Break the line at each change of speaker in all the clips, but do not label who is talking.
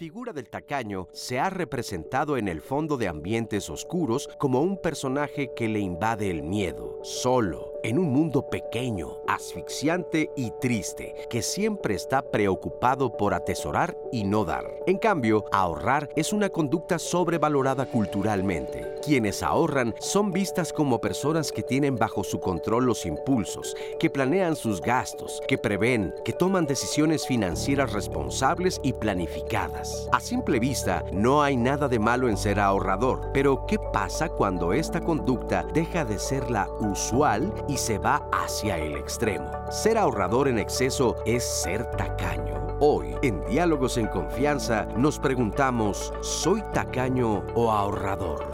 Figura del tacaño se ha representado en el fondo de ambientes oscuros como un personaje que le invade el miedo, solo, en un mundo pequeño, asfixiante y triste, que siempre está preocupado por atesorar y no dar. En cambio, ahorrar es una conducta sobrevalorada culturalmente. Quienes ahorran son vistas como personas que tienen bajo su control los impulsos, que planean sus gastos, que prevén, que toman decisiones financieras responsables y planificadas. A simple vista, no hay nada de malo en ser ahorrador, pero ¿qué pasa cuando esta conducta deja de ser la usual y se va hacia el extremo? Ser ahorrador en exceso es ser tacaño. Hoy, en Diálogos en Confianza, nos preguntamos, ¿soy tacaño o ahorrador?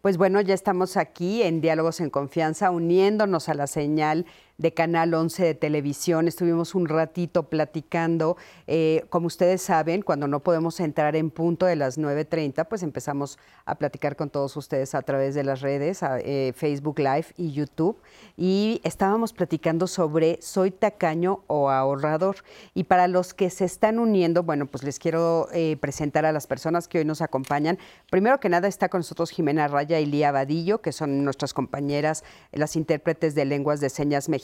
Pues bueno, ya estamos aquí en Diálogos en Confianza, uniéndonos a la señal de Canal 11 de televisión. Estuvimos un ratito platicando. Eh, como ustedes saben, cuando no podemos entrar en punto de las 9.30, pues empezamos a platicar con todos ustedes a través de las redes, eh, Facebook Live y YouTube. Y estábamos platicando sobre soy tacaño o ahorrador. Y para los que se están uniendo, bueno, pues les quiero eh, presentar a las personas que hoy nos acompañan. Primero que nada está con nosotros Jimena Raya y Lía Vadillo, que son nuestras compañeras, las intérpretes de lenguas de señas mexicanas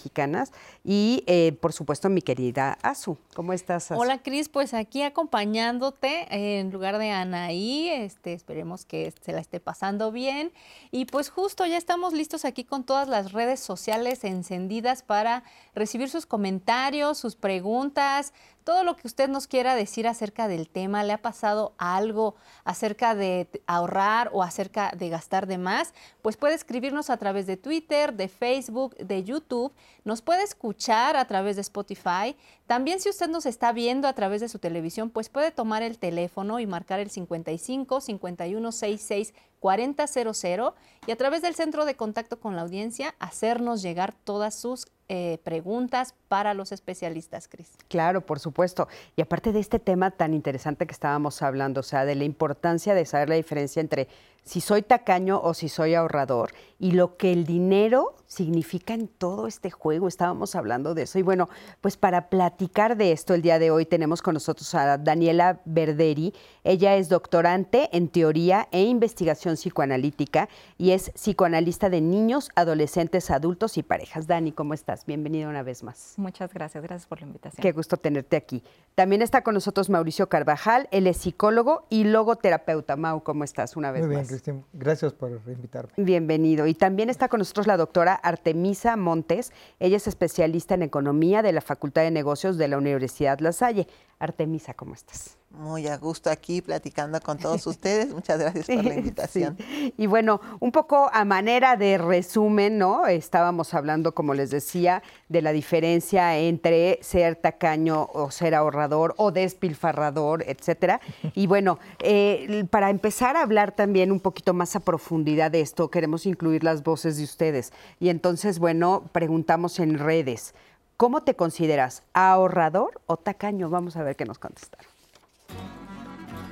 Y, eh, por supuesto, mi querida Azu. ¿Cómo estás,
Hola, Cris. Pues aquí acompañándote en lugar de Anaí. Este, esperemos que se la esté pasando bien. Y pues justo ya estamos listos aquí con todas las redes sociales encendidas para recibir sus comentarios, sus preguntas, todo lo que usted nos quiera decir acerca del tema, le ha pasado algo acerca de ahorrar o acerca de gastar de más, pues puede escribirnos a través de Twitter, de Facebook, de YouTube, nos puede escuchar a través de Spotify. También si usted nos está viendo a través de su televisión, pues puede tomar el teléfono y marcar el 55 51 66 4000 y a través del centro de contacto con la audiencia hacernos llegar todas sus eh, preguntas para los especialistas, Cris.
Claro, por supuesto. Y aparte de este tema tan interesante que estábamos hablando, o sea, de la importancia de saber la diferencia entre si soy tacaño o si soy ahorrador y lo que el dinero significa en todo este juego. Estábamos hablando de eso. Y bueno, pues para platicar de esto el día de hoy tenemos con nosotros a Daniela Verderi. Ella es doctorante en teoría e investigación psicoanalítica y es psicoanalista de niños, adolescentes, adultos y parejas. Dani, ¿cómo estás? Bienvenida una vez más.
Muchas gracias, gracias por la invitación.
Qué gusto tenerte aquí. También está con nosotros Mauricio Carvajal, él es psicólogo y logoterapeuta. Mau, ¿cómo estás una vez
más? Muy
bien,
Cristian. Gracias por invitarme.
Bienvenido. Y también está con nosotros la doctora Artemisa Montes. Ella es especialista en economía de la Facultad de Negocios de la Universidad La Salle. Artemisa, ¿cómo estás?
Muy a gusto aquí platicando con todos ustedes. Muchas gracias por la invitación.
Y bueno, un poco a manera de resumen, ¿no? Estábamos hablando, como les decía, de la diferencia entre ser tacaño o ser ahorrador o despilfarrador, etcétera. Y bueno, eh, para empezar a hablar también un poquito más a profundidad de esto, queremos incluir las voces de ustedes. Y entonces, bueno, preguntamos en redes. ¿Cómo te consideras? ¿Ahorrador o tacaño? Vamos a ver qué nos contestaron.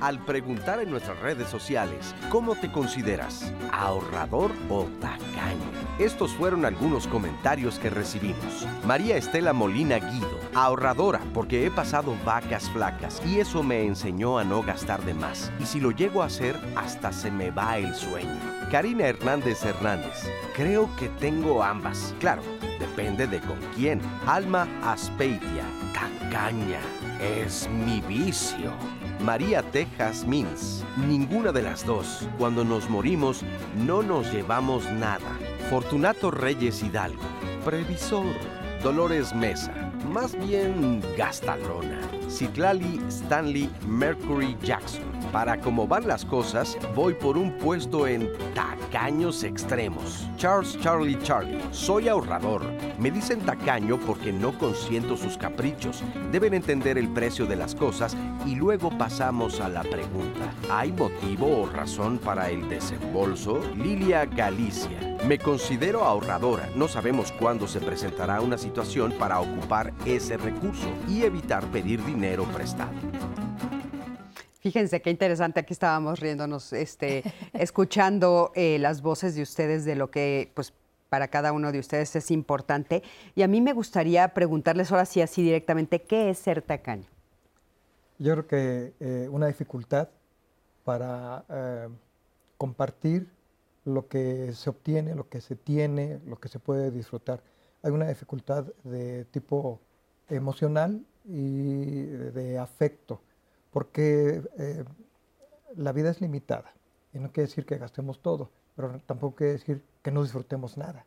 Al preguntar en nuestras redes sociales, ¿cómo te consideras? ¿Ahorrador o tacaño? Estos fueron algunos comentarios que recibimos. María Estela Molina Guido, ahorradora porque he pasado vacas flacas y eso me enseñó a no gastar de más. Y si lo llego a hacer, hasta se me va el sueño. Karina Hernández Hernández, creo que tengo ambas. Claro, depende de con quién. Alma Aspeitia, tacaña, es mi vicio. María Tejas Mins. Ninguna de las dos. Cuando nos morimos, no nos llevamos nada. Fortunato Reyes Hidalgo. Previsor. Dolores Mesa. Más bien gastalona. Citlali Stanley Mercury Jackson. Para cómo van las cosas, voy por un puesto en tacaños extremos. Charles Charlie Charlie, soy ahorrador. Me dicen tacaño porque no consiento sus caprichos. Deben entender el precio de las cosas y luego pasamos a la pregunta. ¿Hay motivo o razón para el desembolso? Lilia Galicia. Me considero ahorradora. No sabemos cuándo se presentará una situación para ocupar ese recurso y evitar pedir dinero prestado.
Fíjense qué interesante, aquí estábamos riéndonos, este, escuchando eh, las voces de ustedes de lo que pues para cada uno de ustedes es importante. Y a mí me gustaría preguntarles ahora sí así directamente, ¿qué es ser tacaño?
Yo creo que eh, una dificultad para eh, compartir lo que se obtiene, lo que se tiene, lo que se puede disfrutar. Hay una dificultad de tipo emocional y de afecto, porque eh, la vida es limitada y no quiere decir que gastemos todo, pero tampoco quiere decir que no disfrutemos nada.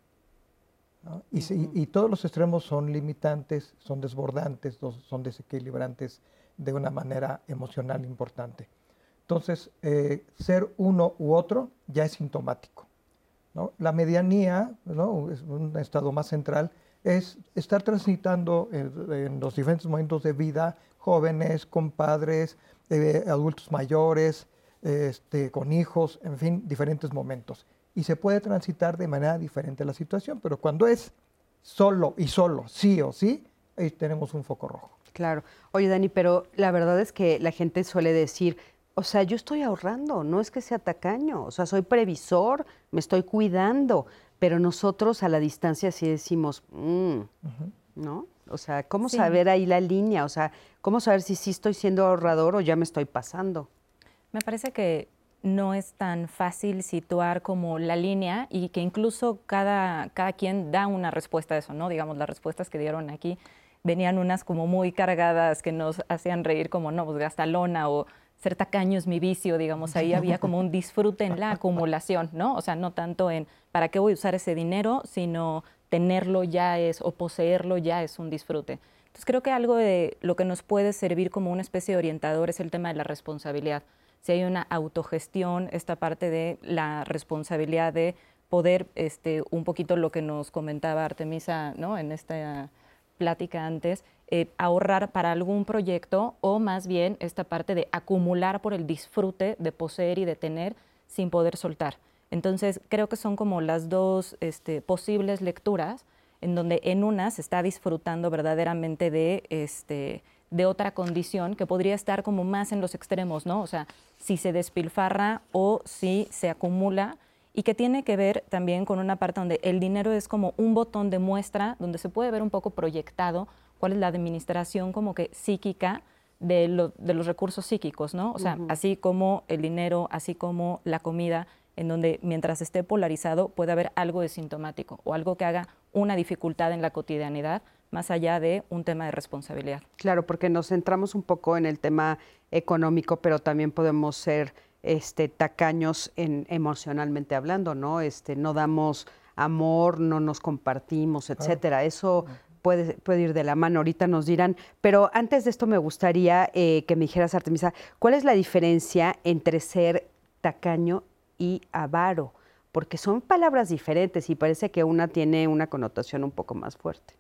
Y, todos los extremos son limitantes, son desbordantes, son desequilibrantes de una manera emocional importante. Entonces, eh, ser uno u otro ya es sintomático. La medianía, es un estado más central, es estar transitando en, los diferentes momentos de vida, jóvenes, compadres, eh, adultos mayores, este, con hijos, en fin, diferentes momentos. Y se puede transitar de manera diferente la situación, pero cuando es solo y solo, sí o sí, ahí tenemos un foco rojo.
Claro. Oye, Dani, pero la verdad es que la gente suele decir, o sea, yo estoy ahorrando, no es que sea tacaño, o sea, soy previsor, me estoy cuidando, pero nosotros a la distancia sí decimos, mm", ¿no? O sea, ¿cómo saber ahí la línea? O sea, ¿cómo saber si sí estoy siendo ahorrador o ya me estoy pasando?
Me parece que no es tan fácil situar como la línea y que incluso cada, cada quien da una respuesta a eso, ¿no? Digamos, las respuestas que dieron aquí venían unas como muy cargadas que nos hacían reír como, no, pues gasta lona o ser tacaño es mi vicio, digamos, ahí había como un disfrute en la acumulación, ¿no? O sea, no tanto en para qué voy a usar ese dinero, sino tenerlo ya es, o poseerlo ya es un disfrute. Entonces creo que algo de lo que nos puede servir como una especie de orientador es el tema de la responsabilidad. Si hay una autogestión, esta parte de la responsabilidad de poder, este, un poquito lo que nos comentaba Artemisa, ¿no? En esta plática antes, eh, ahorrar para algún proyecto o más bien esta parte de acumular por el disfrute de poseer y de tener sin poder soltar. Entonces, creo que son como las dos este, posibles lecturas en donde en una se está disfrutando verdaderamente de, este, de otra condición que podría estar como más en los extremos, ¿no? O sea, si se despilfarra o si se acumula y que tiene que ver también con una parte donde el dinero es como un botón de muestra, donde se puede ver un poco proyectado cuál es la administración como que psíquica de, los recursos psíquicos, ¿no? O sea, así como el dinero, así como la comida, en donde mientras esté polarizado puede haber algo de sintomático o algo que haga una dificultad en la cotidianidad, más allá de un tema de responsabilidad.
Claro, porque nos centramos un poco en el tema económico, pero también podemos ser este, tacaños en, emocionalmente hablando, ¿no? Este, no damos amor, no nos compartimos, etcétera. Eso puede, puede ir de la mano, ahorita nos dirán. Pero antes de esto me gustaría eh, que me dijeras, Artemisa, ¿cuál es la diferencia entre ser tacaño y avaro? Porque son palabras diferentes y parece que una tiene una connotación un poco más fuerte.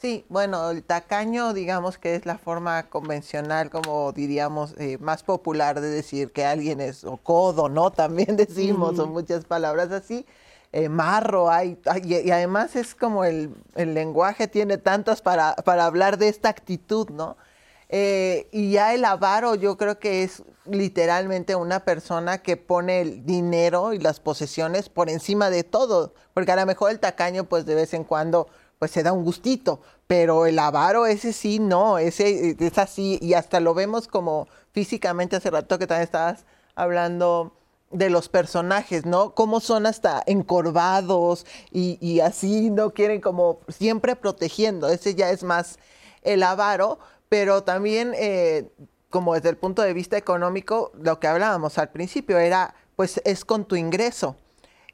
Sí, bueno, el tacaño, digamos que es la forma convencional, como diríamos, eh, más popular de decir que alguien es o codo, ¿no? También decimos, son muchas palabras así. Eh, marro, hay, y, además es como el, lenguaje tiene tantas para, para, hablar de esta actitud, ¿no? Eh, y ya el avaro yo creo que es literalmente una persona que pone el dinero y las posesiones por encima de todo, porque a lo mejor el tacaño pues de vez en cuando pues se da un gustito, pero el avaro ese sí, no, ese es así y hasta lo vemos como físicamente hace rato que también estabas hablando de los personajes, ¿no? Cómo son hasta encorvados y, así, ¿no? Quieren como siempre protegiendo. Ese ya es más el avaro, pero también eh, como desde el punto de vista económico, lo que hablábamos al principio era, pues es con tu ingreso.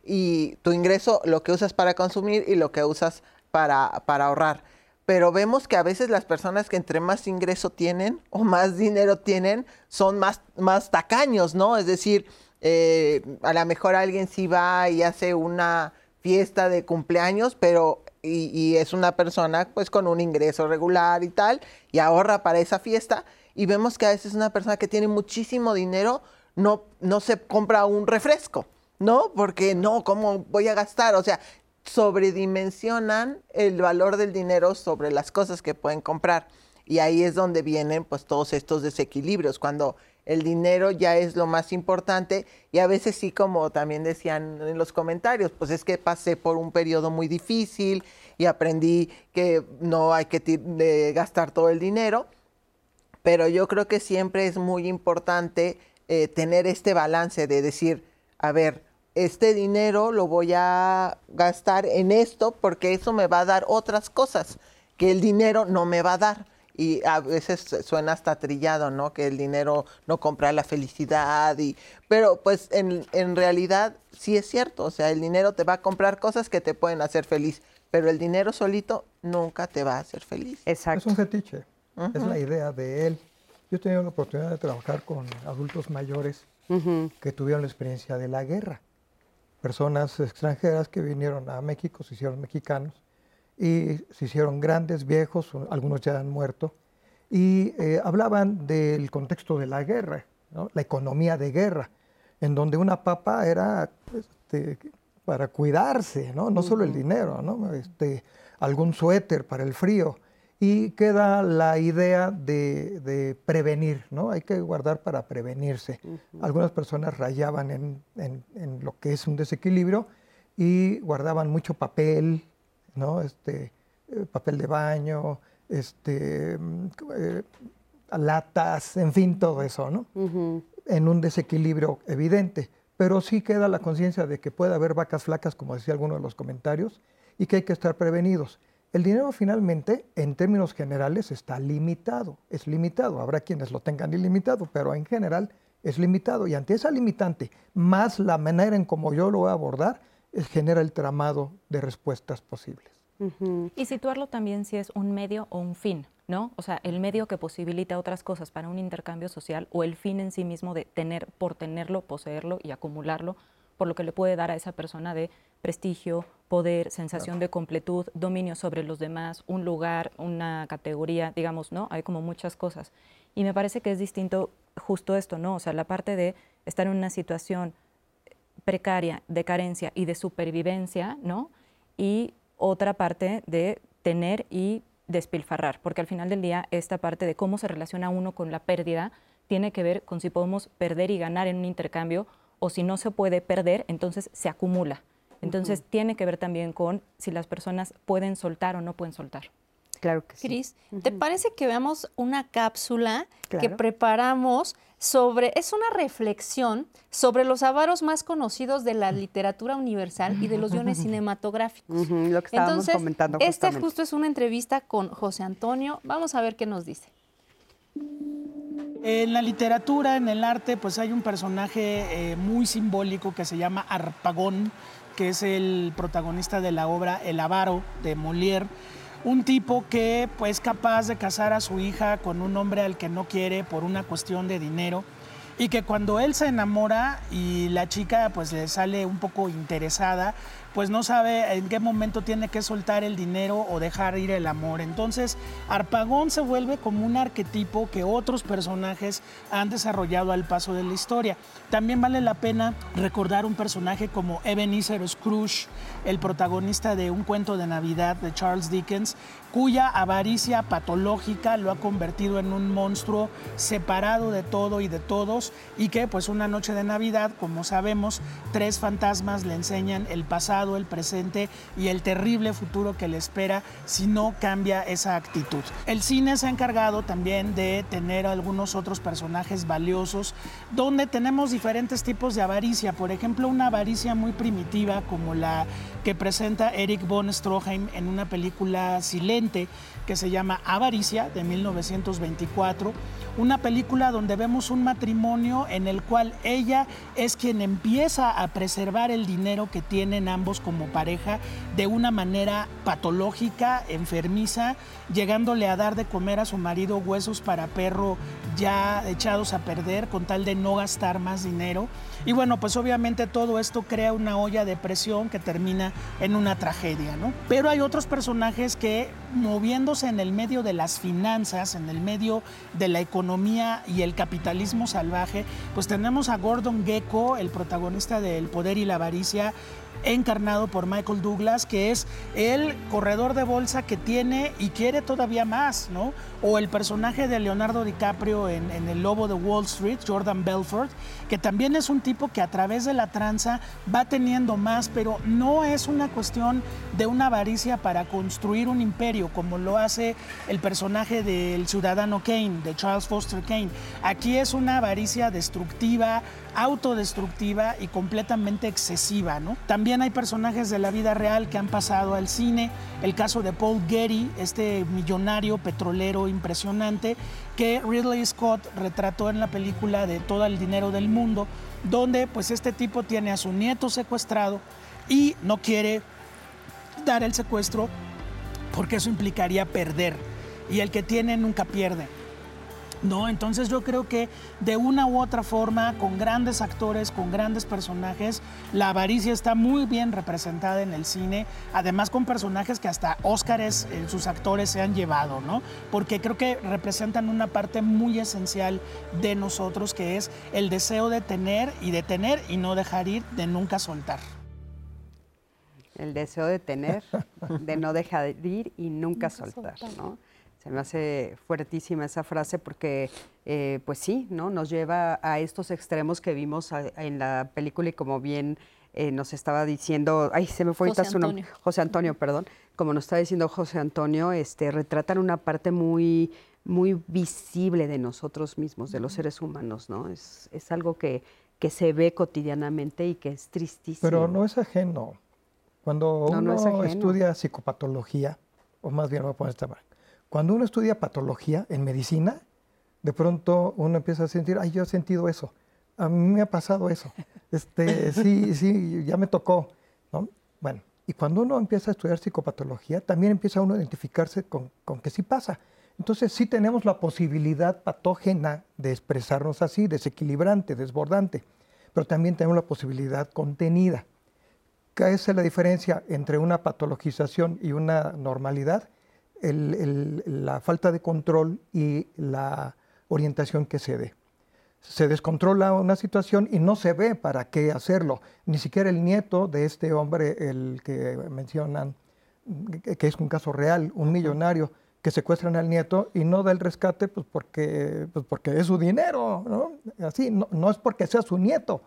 Y tu ingreso, lo que usas para consumir y lo que usas para, para ahorrar. Pero vemos que a veces las personas que entre más ingreso tienen o más dinero tienen, son más, más tacaños, ¿no? Es decir, eh, a lo mejor alguien sí va y hace una fiesta de cumpleaños, pero y, es una persona pues con un ingreso regular y tal, y ahorra para esa fiesta, y vemos que a veces una persona que tiene muchísimo dinero no, no se compra un refresco, ¿no? Porque no, ¿cómo voy a gastar? O sea, sobredimensionan el valor del dinero sobre las cosas que pueden comprar. Y ahí es donde vienen pues todos estos desequilibrios, cuando el dinero ya es lo más importante y a veces sí, como también decían en los comentarios, pues es que pasé por un periodo muy difícil y aprendí que no hay que gastar todo el dinero, pero yo creo que siempre es muy importante eh, tener este balance de decir, a ver, este dinero lo voy a gastar en esto porque eso me va a dar otras cosas que el dinero no me va a dar. Y a veces suena hasta trillado, ¿no? Que el dinero no compra la felicidad. Y, pero pues en, en realidad sí es cierto. O sea, el dinero te va a comprar cosas que te pueden hacer feliz. Pero el dinero solito nunca te va a hacer feliz.
Exacto. Es un fetiche. Es la idea de él. Yo he tenido la oportunidad de trabajar con adultos mayores que tuvieron la experiencia de la guerra personas extranjeras que vinieron a México, se hicieron mexicanos y se hicieron grandes, viejos, algunos ya han muerto, y eh, hablaban del contexto de la guerra, la economía de guerra, en donde una papa era este, para cuidarse, no, no solo el dinero, ¿no? Este, algún suéter para el frío, y queda la idea de, prevenir, ¿no? Hay que guardar para prevenirse. Algunas personas rayaban en, lo que es un desequilibrio y guardaban mucho papel, ¿no? Este, eh, papel de baño, este, mm, eh, latas, en fin, todo eso, ¿no? En un desequilibrio evidente. Pero sí queda la conciencia de que puede haber vacas flacas, como decía alguno de los comentarios, y que hay que estar prevenidos. El dinero finalmente, en términos generales, está limitado. Es limitado. Habrá quienes lo tengan ilimitado, pero en general es limitado. Y ante esa limitante, más la manera en como yo lo voy a abordar, genera el tramado de respuestas posibles.
Y situarlo también si es un medio o un fin, ¿no? O sea, el medio que posibilita otras cosas para un intercambio social o el fin en sí mismo de tener, por tenerlo, poseerlo y acumularlo, por lo que le puede dar a esa persona de prestigio, poder, sensación de completud, dominio sobre los demás, un lugar, una categoría, digamos, ¿no? Hay como muchas cosas. Y me parece que es distinto justo esto, ¿no? O sea, la parte de estar en una situación precaria, de carencia y de supervivencia, ¿no? Y otra parte de tener y despilfarrar, porque al final del día esta parte de cómo se relaciona uno con la pérdida tiene que ver con si podemos perder y ganar en un intercambio o si no se puede perder, entonces se acumula. Entonces tiene que ver también con si las personas pueden soltar o no pueden soltar.
Claro que sí.
Cris, ¿te parece que veamos una cápsula que preparamos sobre, es una reflexión sobre los avaros más conocidos de la literatura universal y de los guiones cinematográficos?
lo que estábamos comentando
Este justo es una entrevista con José Antonio. Vamos a ver qué nos dice.
En la literatura, en el arte, pues hay un personaje eh, muy simbólico que se llama Arpagón, que es el protagonista de la obra El Avaro de Molière. Un tipo que pues, es capaz de casar a su hija con un hombre al que no quiere por una cuestión de dinero y que cuando él se enamora y la chica pues le sale un poco interesada, pues no sabe en qué momento tiene que soltar el dinero o dejar ir el amor. Entonces, Arpagón se vuelve como un arquetipo que otros personajes han desarrollado al paso de la historia. También vale la pena recordar un personaje como Ebenezer Scrooge, el protagonista de Un cuento de Navidad de Charles Dickens, cuya avaricia patológica lo ha convertido en un monstruo separado de todo y de todos y que pues una noche de Navidad, como sabemos, tres fantasmas le enseñan el pasado, el presente y el terrible futuro que le espera si no cambia esa actitud. El cine se ha encargado también de tener algunos otros personajes valiosos donde tenemos diferentes tipos de avaricia, por ejemplo, una avaricia muy primitiva como la que presenta Eric von Stroheim en una película Que se llama Avaricia de 1924, una película donde vemos un matrimonio en el cual ella es quien empieza a preservar el dinero que tienen ambos como pareja de una manera patológica, enfermiza, llegándole a dar de comer a su marido huesos para perro ya echados a perder con tal de no gastar más dinero. Y bueno, pues obviamente todo esto crea una olla de presión que termina en una tragedia, ¿no? Pero hay otros personajes que en el medio de las finanzas, en el medio de la economía y el capitalismo salvaje, pues tenemos a Gordon Gecko, el protagonista de El Poder y la Avaricia, encarnado por Michael Douglas, que es el corredor de bolsa que tiene y quiere todavía más, ¿no? O el personaje de Leonardo DiCaprio en, El Lobo de Wall Street, Jordan Belfort, que también es un tipo que a través de la tranza va teniendo más, pero no es una cuestión de una avaricia para construir un imperio, como lo hace el personaje del ciudadano Kane, de Charles Foster Kane. Aquí es una avaricia destructiva, autodestructiva y completamente excesiva, ¿no? También hay personajes de la vida real que han pasado al cine, el caso de Paul Getty, este millonario petrolero impresionante que Ridley Scott retrató en la película de Todo el dinero del mundo, donde pues este tipo tiene a su nieto secuestrado y no quiere dar el secuestro porque eso implicaría perder y el que tiene nunca pierde. ¿No? Entonces yo creo que de una u otra forma, con grandes actores, con grandes personajes, la avaricia está muy bien representada en el cine, además con personajes que hasta Óscares eh, sus actores se han llevado, ¿no? Porque creo que representan una parte muy esencial de nosotros, que es el deseo de tener y de tener y no dejar ir, de nunca soltar.
El deseo de tener, de no dejar ir y nunca, soltar, ¿no? Se me hace fuertísima esa frase porque, eh, pues sí, ¿no? Nos lleva a estos extremos que vimos en la película y como bien eh, nos estaba diciendo, ay, se me fue ahorita su nombre, José Antonio, perdón, como nos está diciendo José Antonio, este, retratan una parte muy, muy visible de nosotros mismos, de los seres humanos, ¿no? Es, es algo que, que se ve cotidianamente y que es tristísimo.
Pero no es ajeno. Cuando uno estudia psicopatología, o más bien voy a poner esta cuando uno estudia patología en medicina, de pronto uno empieza a sentir, ay, yo he sentido eso, a mí me ha pasado eso, este, sí, sí, ya me tocó. ¿no? Bueno, y cuando uno empieza a estudiar psicopatología, también empieza uno a identificarse con, con que sí pasa. Entonces sí tenemos la posibilidad patógena de expresarnos así, desequilibrante, desbordante, pero también tenemos la posibilidad contenida. ¿Qué es la diferencia entre una patologización y una normalidad? La falta de control y la orientación que se dé. Se descontrola una situación y no se ve para qué hacerlo. Ni siquiera el nieto de este hombre, el que mencionan, que es un caso real, un millonario, que secuestran al nieto y no da el rescate pues porque, pues porque es su dinero, ¿no? Así, no, es porque sea su nieto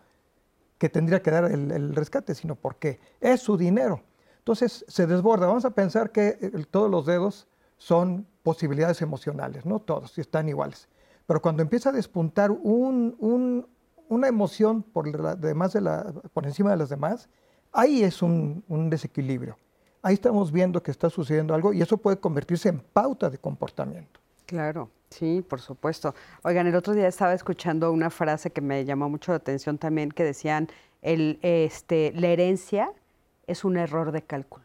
que tendría que dar el, el rescate, sino porque es su dinero. Entonces se desborda. Vamos a pensar que eh, todos los dedos son posibilidades emocionales, no todos, están iguales. Pero cuando empieza a despuntar una emoción por, encima de las demás, ahí es un, desequilibrio. Ahí estamos viendo que está sucediendo algo y eso puede convertirse en pauta de comportamiento.
Claro, sí, por supuesto. Oigan, el otro día estaba escuchando una frase que me llamó mucho la atención también, que decían, el, este, la herencia es un error de cálculo.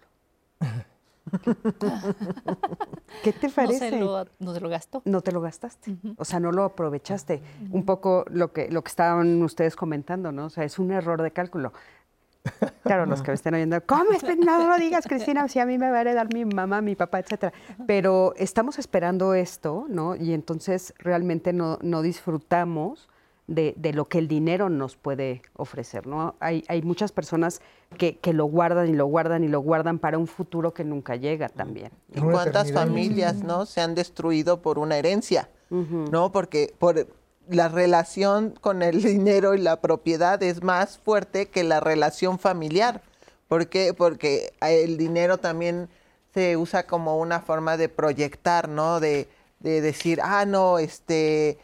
¿Qué te parece?
No, se lo, gastó.
No te lo gastaste. O sea, no lo aprovechaste. Un poco lo que, lo que estaban ustedes comentando, ¿no? O sea, es un error de cálculo. Claro, los que me estén oyendo, ¿cómo? No lo digas, Cristina, si a mí me va a heredar mi mamá, mi papá, etcétera. Pero estamos esperando esto, ¿no? Y entonces realmente no, no disfrutamos de, lo que el dinero nos puede ofrecer. ¿no? Hay, hay muchas personas que, que, lo guardan y lo guardan y lo guardan para un futuro que nunca llega también.
¿Y cuántas familias no se han destruido por una herencia? ¿no? Porque por la relación con el dinero y la propiedad es más fuerte que la relación familiar. ¿Por qué? Porque el dinero también se usa como una forma de proyectar, ¿no? De, de decir, ah, no, este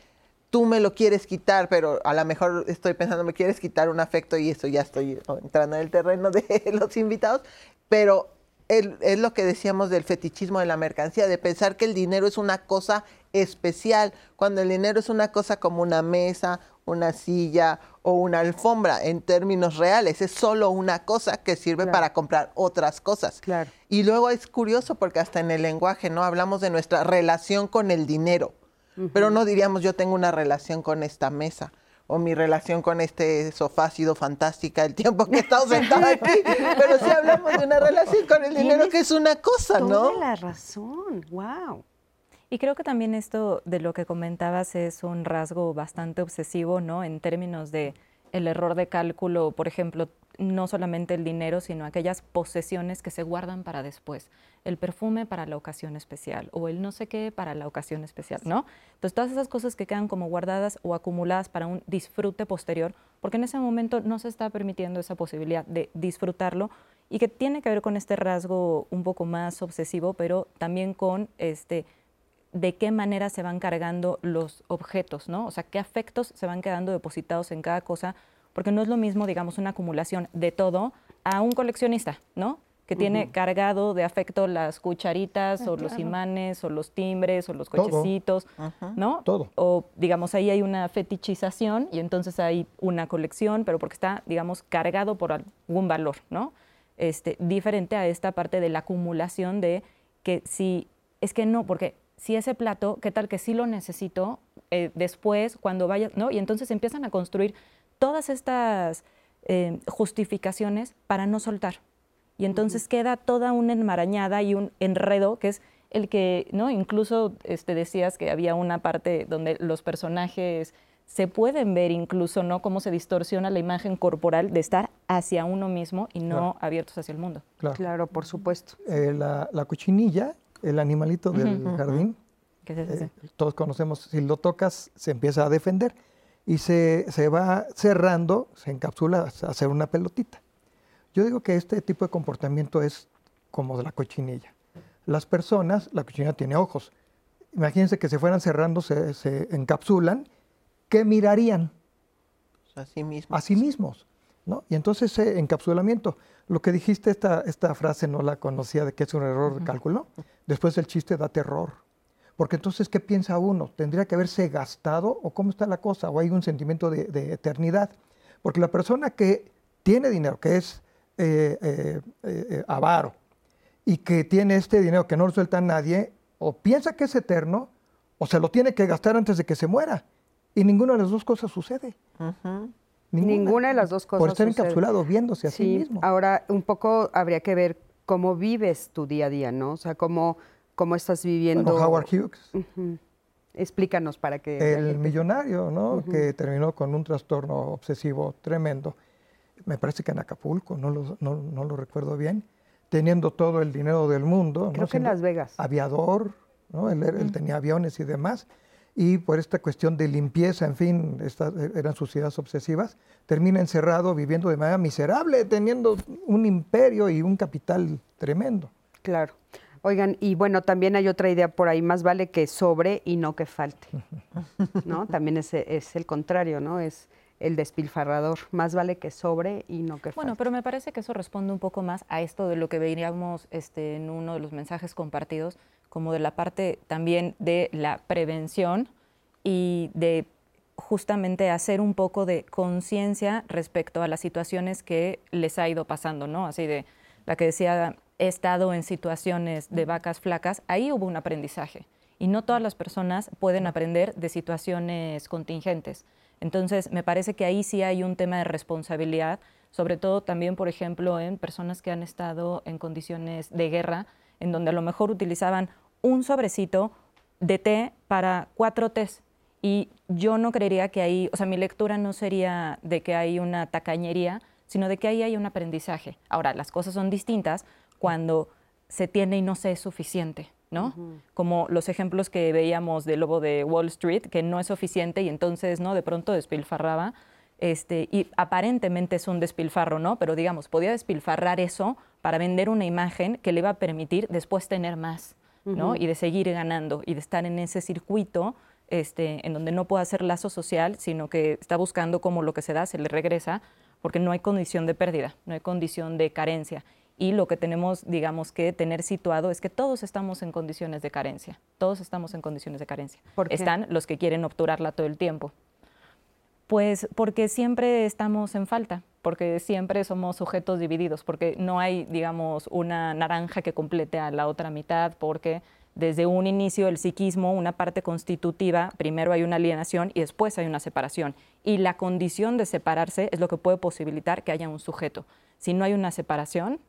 tú me lo quieres quitar, pero a lo mejor estoy pensando, me quieres quitar un afecto y eso ya estoy entrando en el terreno de los invitados, pero es lo que decíamos del fetichismo de la mercancía, de pensar que el dinero es una cosa especial, cuando el dinero es una cosa como una mesa, una silla o una alfombra en términos reales, es solo una cosa que sirve para comprar otras cosas.
Claro.
Y luego es curioso porque hasta en el lenguaje, ¿no? Hablamos de nuestra relación con el dinero pero no diríamos yo tengo una relación con esta mesa o mi relación con este sofá ha sido fantástica el tiempo que he estado sentada aquí, pero sí hablamos de una relación con el dinero que es una cosa, ¿no?
Toda la razón, wow.
Y creo que también esto de lo que comentabas es un rasgo bastante obsesivo, ¿no? En términos de el error de cálculo, por ejemplo, no solamente el dinero, sino aquellas posesiones que se guardan para después. El perfume para la ocasión especial o el no sé qué para la ocasión especial, ¿no? Entonces, todas esas cosas que quedan como guardadas o acumuladas para un disfrute posterior, porque en ese momento no se está permitiendo esa posibilidad de disfrutarlo y que tiene que ver con este rasgo un poco más obsesivo, pero también con este de qué manera se van cargando los objetos, ¿no? O sea, qué afectos se van quedando depositados en cada cosa porque no es lo mismo, digamos, una acumulación de todo a un coleccionista, ¿no? Que tiene cargado de afecto las cucharitas
Ah,
o los imanes o los timbres o los cochecitos, ¿no?
Todo.
O digamos, ahí hay una fetichización y entonces hay una colección, pero porque está, digamos, cargado por algún valor, ¿no? Este, diferente a esta parte de la acumulación de que si, es que no, porque si ese plato, ¿qué tal que sí lo necesito eh, después, cuando vaya, ¿no? Y entonces empiezan a construir todas estas eh, justificaciones para no soltar. Y entonces queda toda una enmarañada y un enredo que es el que, ¿no? Incluso este, decías que había una parte donde los personajes se pueden ver incluso, ¿no? Cómo se distorsiona la imagen corporal de estar hacia uno mismo y no
Claro.
abiertos hacia el mundo.
Claro.
Claro, por supuesto.
Eh, la, la cochinilla, el animalito del jardín,
¿Qué es ese?
eh, todos conocemos, si lo tocas se empieza a defender y se, se va cerrando, se encapsula a hacer una pelotita. Yo digo que este tipo de comportamiento es como de la cochinilla. Las personas, la cochinilla tiene ojos. Imagínense que se fueran cerrando, se, se encapsulan, ¿qué mirarían?
Así mismo.
a sí mismos. ¿no? Y entonces ese encapsulamiento, lo que dijiste, esta, esta frase no la conocía de que es un error de cálculo, después el chiste da terror. Porque entonces, ¿qué piensa uno? ¿Tendría que haberse gastado o cómo está la cosa? ¿O hay un sentimiento de, de eternidad? Porque la persona que tiene dinero, que es eh, eh, eh, avaro, y que tiene este dinero que no lo suelta a nadie, o piensa que es eterno, o se lo tiene que gastar antes de que se muera. Y ninguna de las dos cosas sucede.
Ninguna de las dos cosas
Por estar
sucede.
encapsulado, viéndose a sí,
Sí,
mismo.
ahora un poco habría que ver cómo vives tu día a día, ¿no? O sea, cómo, cómo estás viviendo.
Bueno, Howard Hughes,
Ujú. Explícanos para que...
el
gente-
millonario, ¿no? Que terminó con un trastorno obsesivo tremendo. Me parece que en Acapulco, no lo, no, no lo recuerdo bien, teniendo todo el dinero del mundo.
Creo
¿no?
que en Las Vegas.
Aviador, ¿no? Él, era- él tenía aviones y demás. Y por esta cuestión de limpieza, en fin, estas eran sus ideas obsesivas, termina encerrado, viviendo de manera miserable, teniendo un imperio y un capital tremendo.
Claro. Oigan, y bueno, también hay otra idea por ahí, más vale que sobre y no que falte, ¿no? También es, es el contrario, ¿no? Es el despilfarrador, más vale que sobre y no que
Bueno,
falte.
pero me parece que eso responde un poco más a esto de lo que veíamos este, en uno de los mensajes compartidos, como de la parte también de la prevención y de justamente hacer un poco de conciencia respecto a las situaciones que les ha ido pasando, ¿no? Así de la que decía, he estado en situaciones de vacas flacas, ahí hubo un aprendizaje. Y no todas las personas pueden aprender de situaciones contingentes. Entonces, me parece que ahí sí hay un tema de responsabilidad, sobre todo también, por ejemplo, en personas que han estado en condiciones de guerra, en donde a lo mejor utilizaban un sobrecito de té para cuatro tés. Y yo no creería que ahí, o sea, mi lectura no sería de que hay una tacañería, sino de que ahí hay un aprendizaje. Ahora, las cosas son distintas cuando se tiene y no se es suficiente, ¿no? Como los ejemplos que veíamos del lobo de Wall Street, que no es suficiente y entonces, ¿no? De pronto despilfarraba. Este, y aparentemente es un despilfarro, ¿no? Pero digamos, podía despilfarrar eso para vender una imagen que le iba a permitir después tener más, ¿no? Y de seguir ganando y de estar en ese circuito este, en donde no puede hacer lazo social, sino que está buscando cómo lo que se da se le regresa, porque no hay condición de pérdida, no hay condición de carencia. Y lo que tenemos, digamos, que tener situado es que todos estamos en condiciones de carencia, todos estamos en condiciones de carencia.
¿Por qué?
Están los que quieren obturarla todo el tiempo. Pues porque siempre estamos en falta, porque siempre somos sujetos divididos, porque no hay, digamos, una naranja que complete a la otra mitad, porque desde un inicio el psiquismo, una parte constitutiva, primero hay una alienación y después hay una separación. Y la condición de separarse es lo que puede posibilitar que haya un sujeto. Si no hay una separación,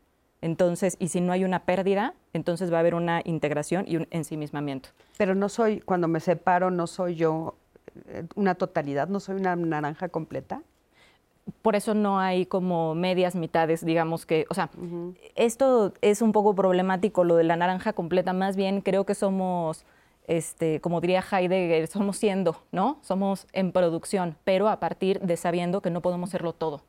Entonces, y si no hay una pérdida, entonces va a haber una integración y un ensimismamiento.
Pero no soy, cuando me separo, no soy yo eh, una totalidad, no soy una naranja completa.
Por eso no hay como medias mitades, digamos que, o sea, esto es un poco problemático, lo de la naranja completa, más bien creo que somos, este, como diría Heidegger, somos siendo, ¿no? Somos en producción, pero a partir de sabiendo que no podemos serlo todo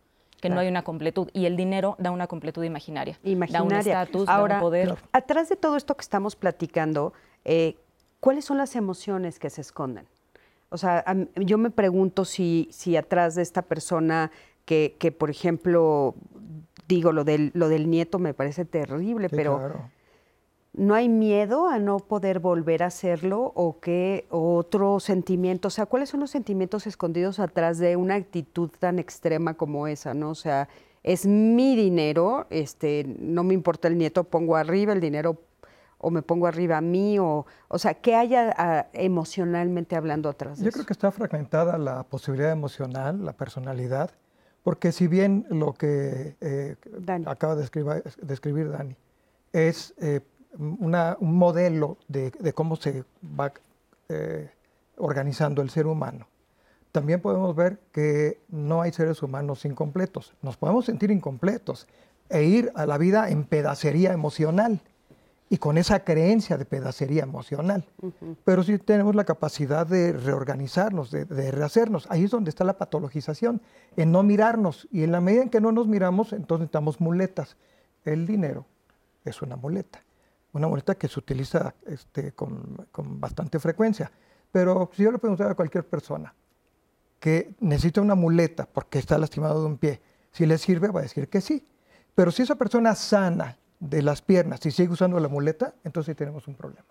que no hay una completud. Y el dinero da una completud imaginaria.
Imaginaria.
Da un estatus, da un poder.
Atrás de todo esto que estamos platicando, eh, ¿cuáles son las emociones que se esconden? O sea, yo me pregunto si, si atrás de esta persona que, que, por ejemplo, digo, lo del, lo del nieto me parece terrible, pero ¿no hay miedo a no poder volver a hacerlo o qué otro sentimiento? O sea, ¿cuáles son los sentimientos escondidos atrás de una actitud tan extrema como esa, no? O sea, es mi dinero, este, no me importa el nieto, pongo arriba el dinero o me pongo arriba a mí, o, o sea, ¿qué haya ah, emocionalmente hablando atrás de
Yo creo que está fragmentada la posibilidad emocional, la personalidad, porque si bien lo que eh, acaba de escribir, Dani es eh, un modelo de, cómo se va eh, organizando el ser humano. También podemos ver que no hay seres humanos incompletos. Nos podemos sentir incompletos e ir a la vida en pedacería emocional y con esa creencia de pedacería emocional. Pero sí tenemos la capacidad de reorganizarnos, de, de, rehacernos. Ahí es donde está la patologización, en no mirarnos. Y en la medida en que no nos miramos, entonces necesitamos muletas. El dinero es una muleta una muleta que se utiliza este, con, bastante frecuencia. Pero si yo le preguntara a cualquier persona que necesita una muleta porque está lastimado de un pie, si le sirve, va a decir que sí. Pero si esa persona sana de las piernas y sigue usando la muleta, entonces tenemos un problema.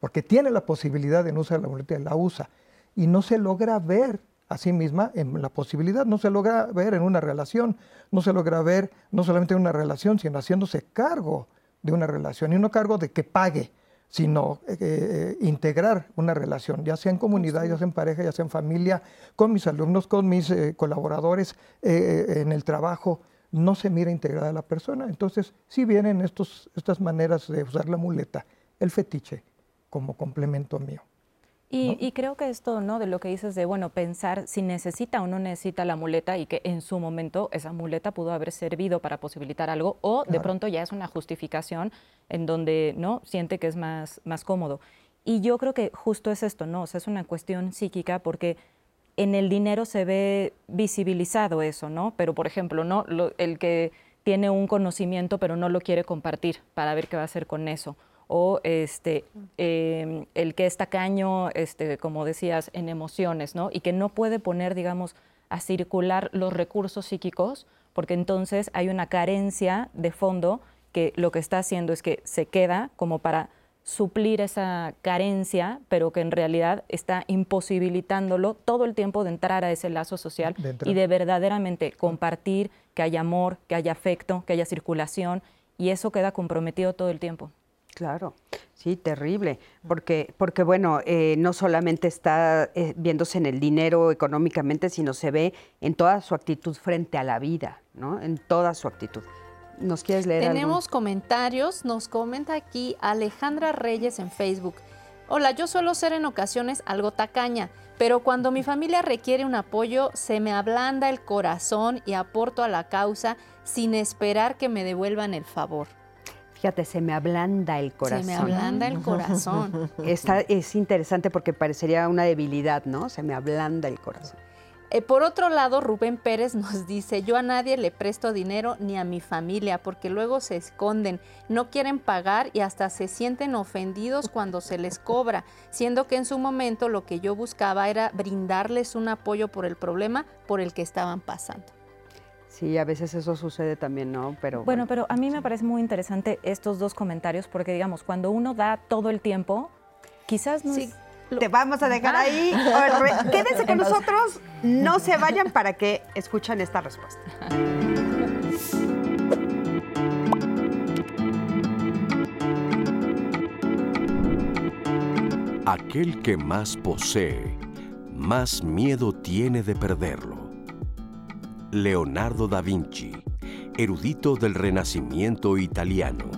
Porque tiene la posibilidad de no usar la muleta y la usa. Y no se logra ver a sí misma en la posibilidad, no se logra ver en una relación, no se logra ver no solamente en una relación, sino haciéndose cargo de una relación y no cargo de que pague, sino eh, eh, integrar una relación, ya sea en comunidad, ya sea en pareja, ya sea en familia, con mis alumnos, con mis eh, colaboradores en el trabajo, no se mira integrada la persona. Entonces, si vienen estos, estas maneras de usar la muleta, el fetiche como complemento mío.
Y, creo que esto, ¿no? De lo que dices de, bueno, pensar si necesita o no necesita la muleta y que en su momento esa muleta pudo haber servido para posibilitar algo o de pronto ya es una justificación en donde, ¿no? Siente que es más, más cómodo. Y yo creo que justo es esto, ¿no? O sea, es una cuestión psíquica porque en el dinero se ve visibilizado eso, ¿no? Pero, por ejemplo, ¿no? el que tiene un conocimiento pero no lo quiere compartir para ver qué va a hacer con eso o este, em, el que es tacaño, este, como decías, en emociones, ¿no? Y que no puede poner, digamos, a circular los recursos psíquicos, porque entonces hay una carencia de fondo que lo que está haciendo es que se queda como para suplir esa carencia, pero que en realidad está imposibilitándolo todo el tiempo de entrar a ese lazo social y de verdaderamente compartir, que haya amor, que haya afecto, que haya circulación, y eso queda comprometido todo el tiempo.
Claro, sí, terrible, porque, porque bueno, eh, no solamente está eh, viéndose en el dinero económicamente, sino se ve en toda su actitud frente a la vida, ¿no? En toda su actitud. ¿Nos quieres leer
Tenemos comentarios, nos comenta aquí Alejandra Reyes en Facebook. Hola, yo suelo ser en ocasiones algo tacaña, pero cuando mi familia requiere un apoyo, se me ablanda el corazón y aporto a la causa sin esperar que me devuelvan el favor.
Fíjate, se me ablanda el corazón.
Se me ablanda el corazón.
es interesante porque parecería una debilidad, ¿no? Se me ablanda el corazón.
Eh, por otro lado, Rubén Pérez nos dice, yo a nadie le presto dinero ni a mi familia porque luego se esconden, no quieren pagar y hasta se sienten ofendidos cuando se les cobra, siendo que en su momento lo que yo buscaba era brindarles un apoyo por el problema por el que estaban pasando.
Sí, a veces eso sucede también, ¿no?
Pero bueno, pero a mí me parece muy interesante estos dos comentarios porque digamos, cuando uno da todo el tiempo, quizás no sí.
Te vamos a dejar ahí. Quédense con nosotros. No se vayan para que escuchen esta respuesta.
Aquel que más posee, más miedo tiene de perderlo. Leonardo da Vinci, erudito del Renacimiento italiano.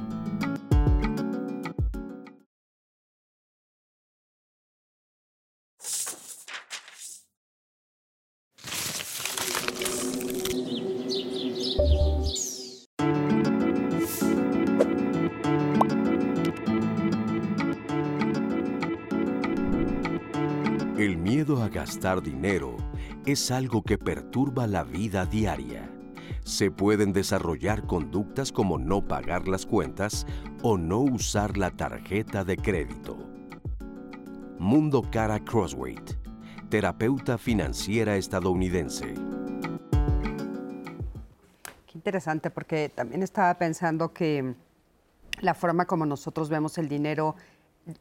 El miedo a gastar dinero es algo que perturba la vida diaria. Se pueden desarrollar conductas como no pagar las cuentas o no usar la tarjeta de crédito. Mundo Cara Crossweight, terapeuta financiera estadounidense.
Qué interesante, porque también estaba pensando que la forma como nosotros vemos el dinero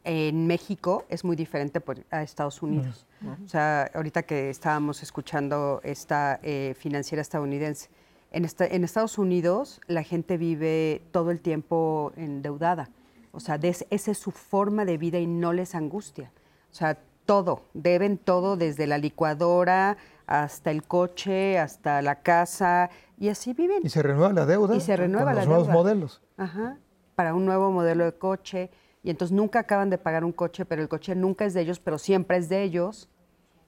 en México es muy diferente a Estados Unidos. O sea, ahorita que estábamos escuchando esta eh, financiera estadounidense, en, en, Estados Unidos la gente vive todo el tiempo endeudada. O sea, esa es su forma de vida y no les angustia. O sea, todo, deben todo desde la licuadora hasta el coche, hasta la casa, y así viven.
Y se renueva la deuda.
Y se renueva
con
la
los nuevos modelos.
Ajá, para un nuevo modelo de coche y entonces nunca acaban de pagar un coche, pero el coche nunca es de ellos, pero siempre es de ellos,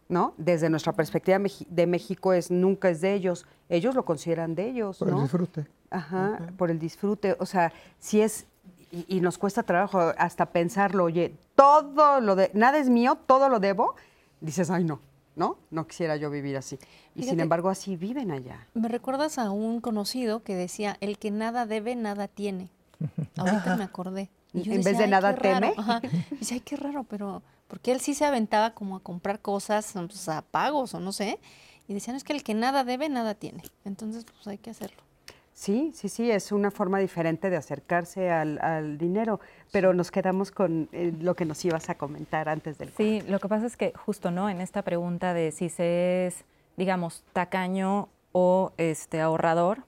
¿no? Desde nuestra perspectiva de México es nunca es de ellos, ellos lo consideran de ellos,
Por
¿no?
el disfrute.
Ajá, por el disfrute, o sea, si es y, y, nos cuesta trabajo hasta pensarlo, oye, todo lo de nada es mío, todo lo debo, dices, "Ay, no." ¿No? No quisiera yo vivir así. Y
Fíjate,
sin embargo, así viven allá.
Me recuerdas a un conocido que decía, el que nada debe, nada tiene. Ahorita me acordé. Y yo
En
decía,
vez de
"Ay,
nada
qué raro".
teme.
Ajá. Y dice, ay, qué raro, pero porque él sí se aventaba como a comprar cosas pues, a pagos o no sé. Y decían, es que el que nada debe, nada tiene. Entonces, pues hay que hacerlo.
Sí, sí, sí, es una forma diferente de acercarse al, al dinero, pero nos quedamos con eh, lo que nos ibas a comentar antes del
Sí, lo que pasa es que justo, ¿no? En esta pregunta de si se es, digamos, tacaño o este ahorrador,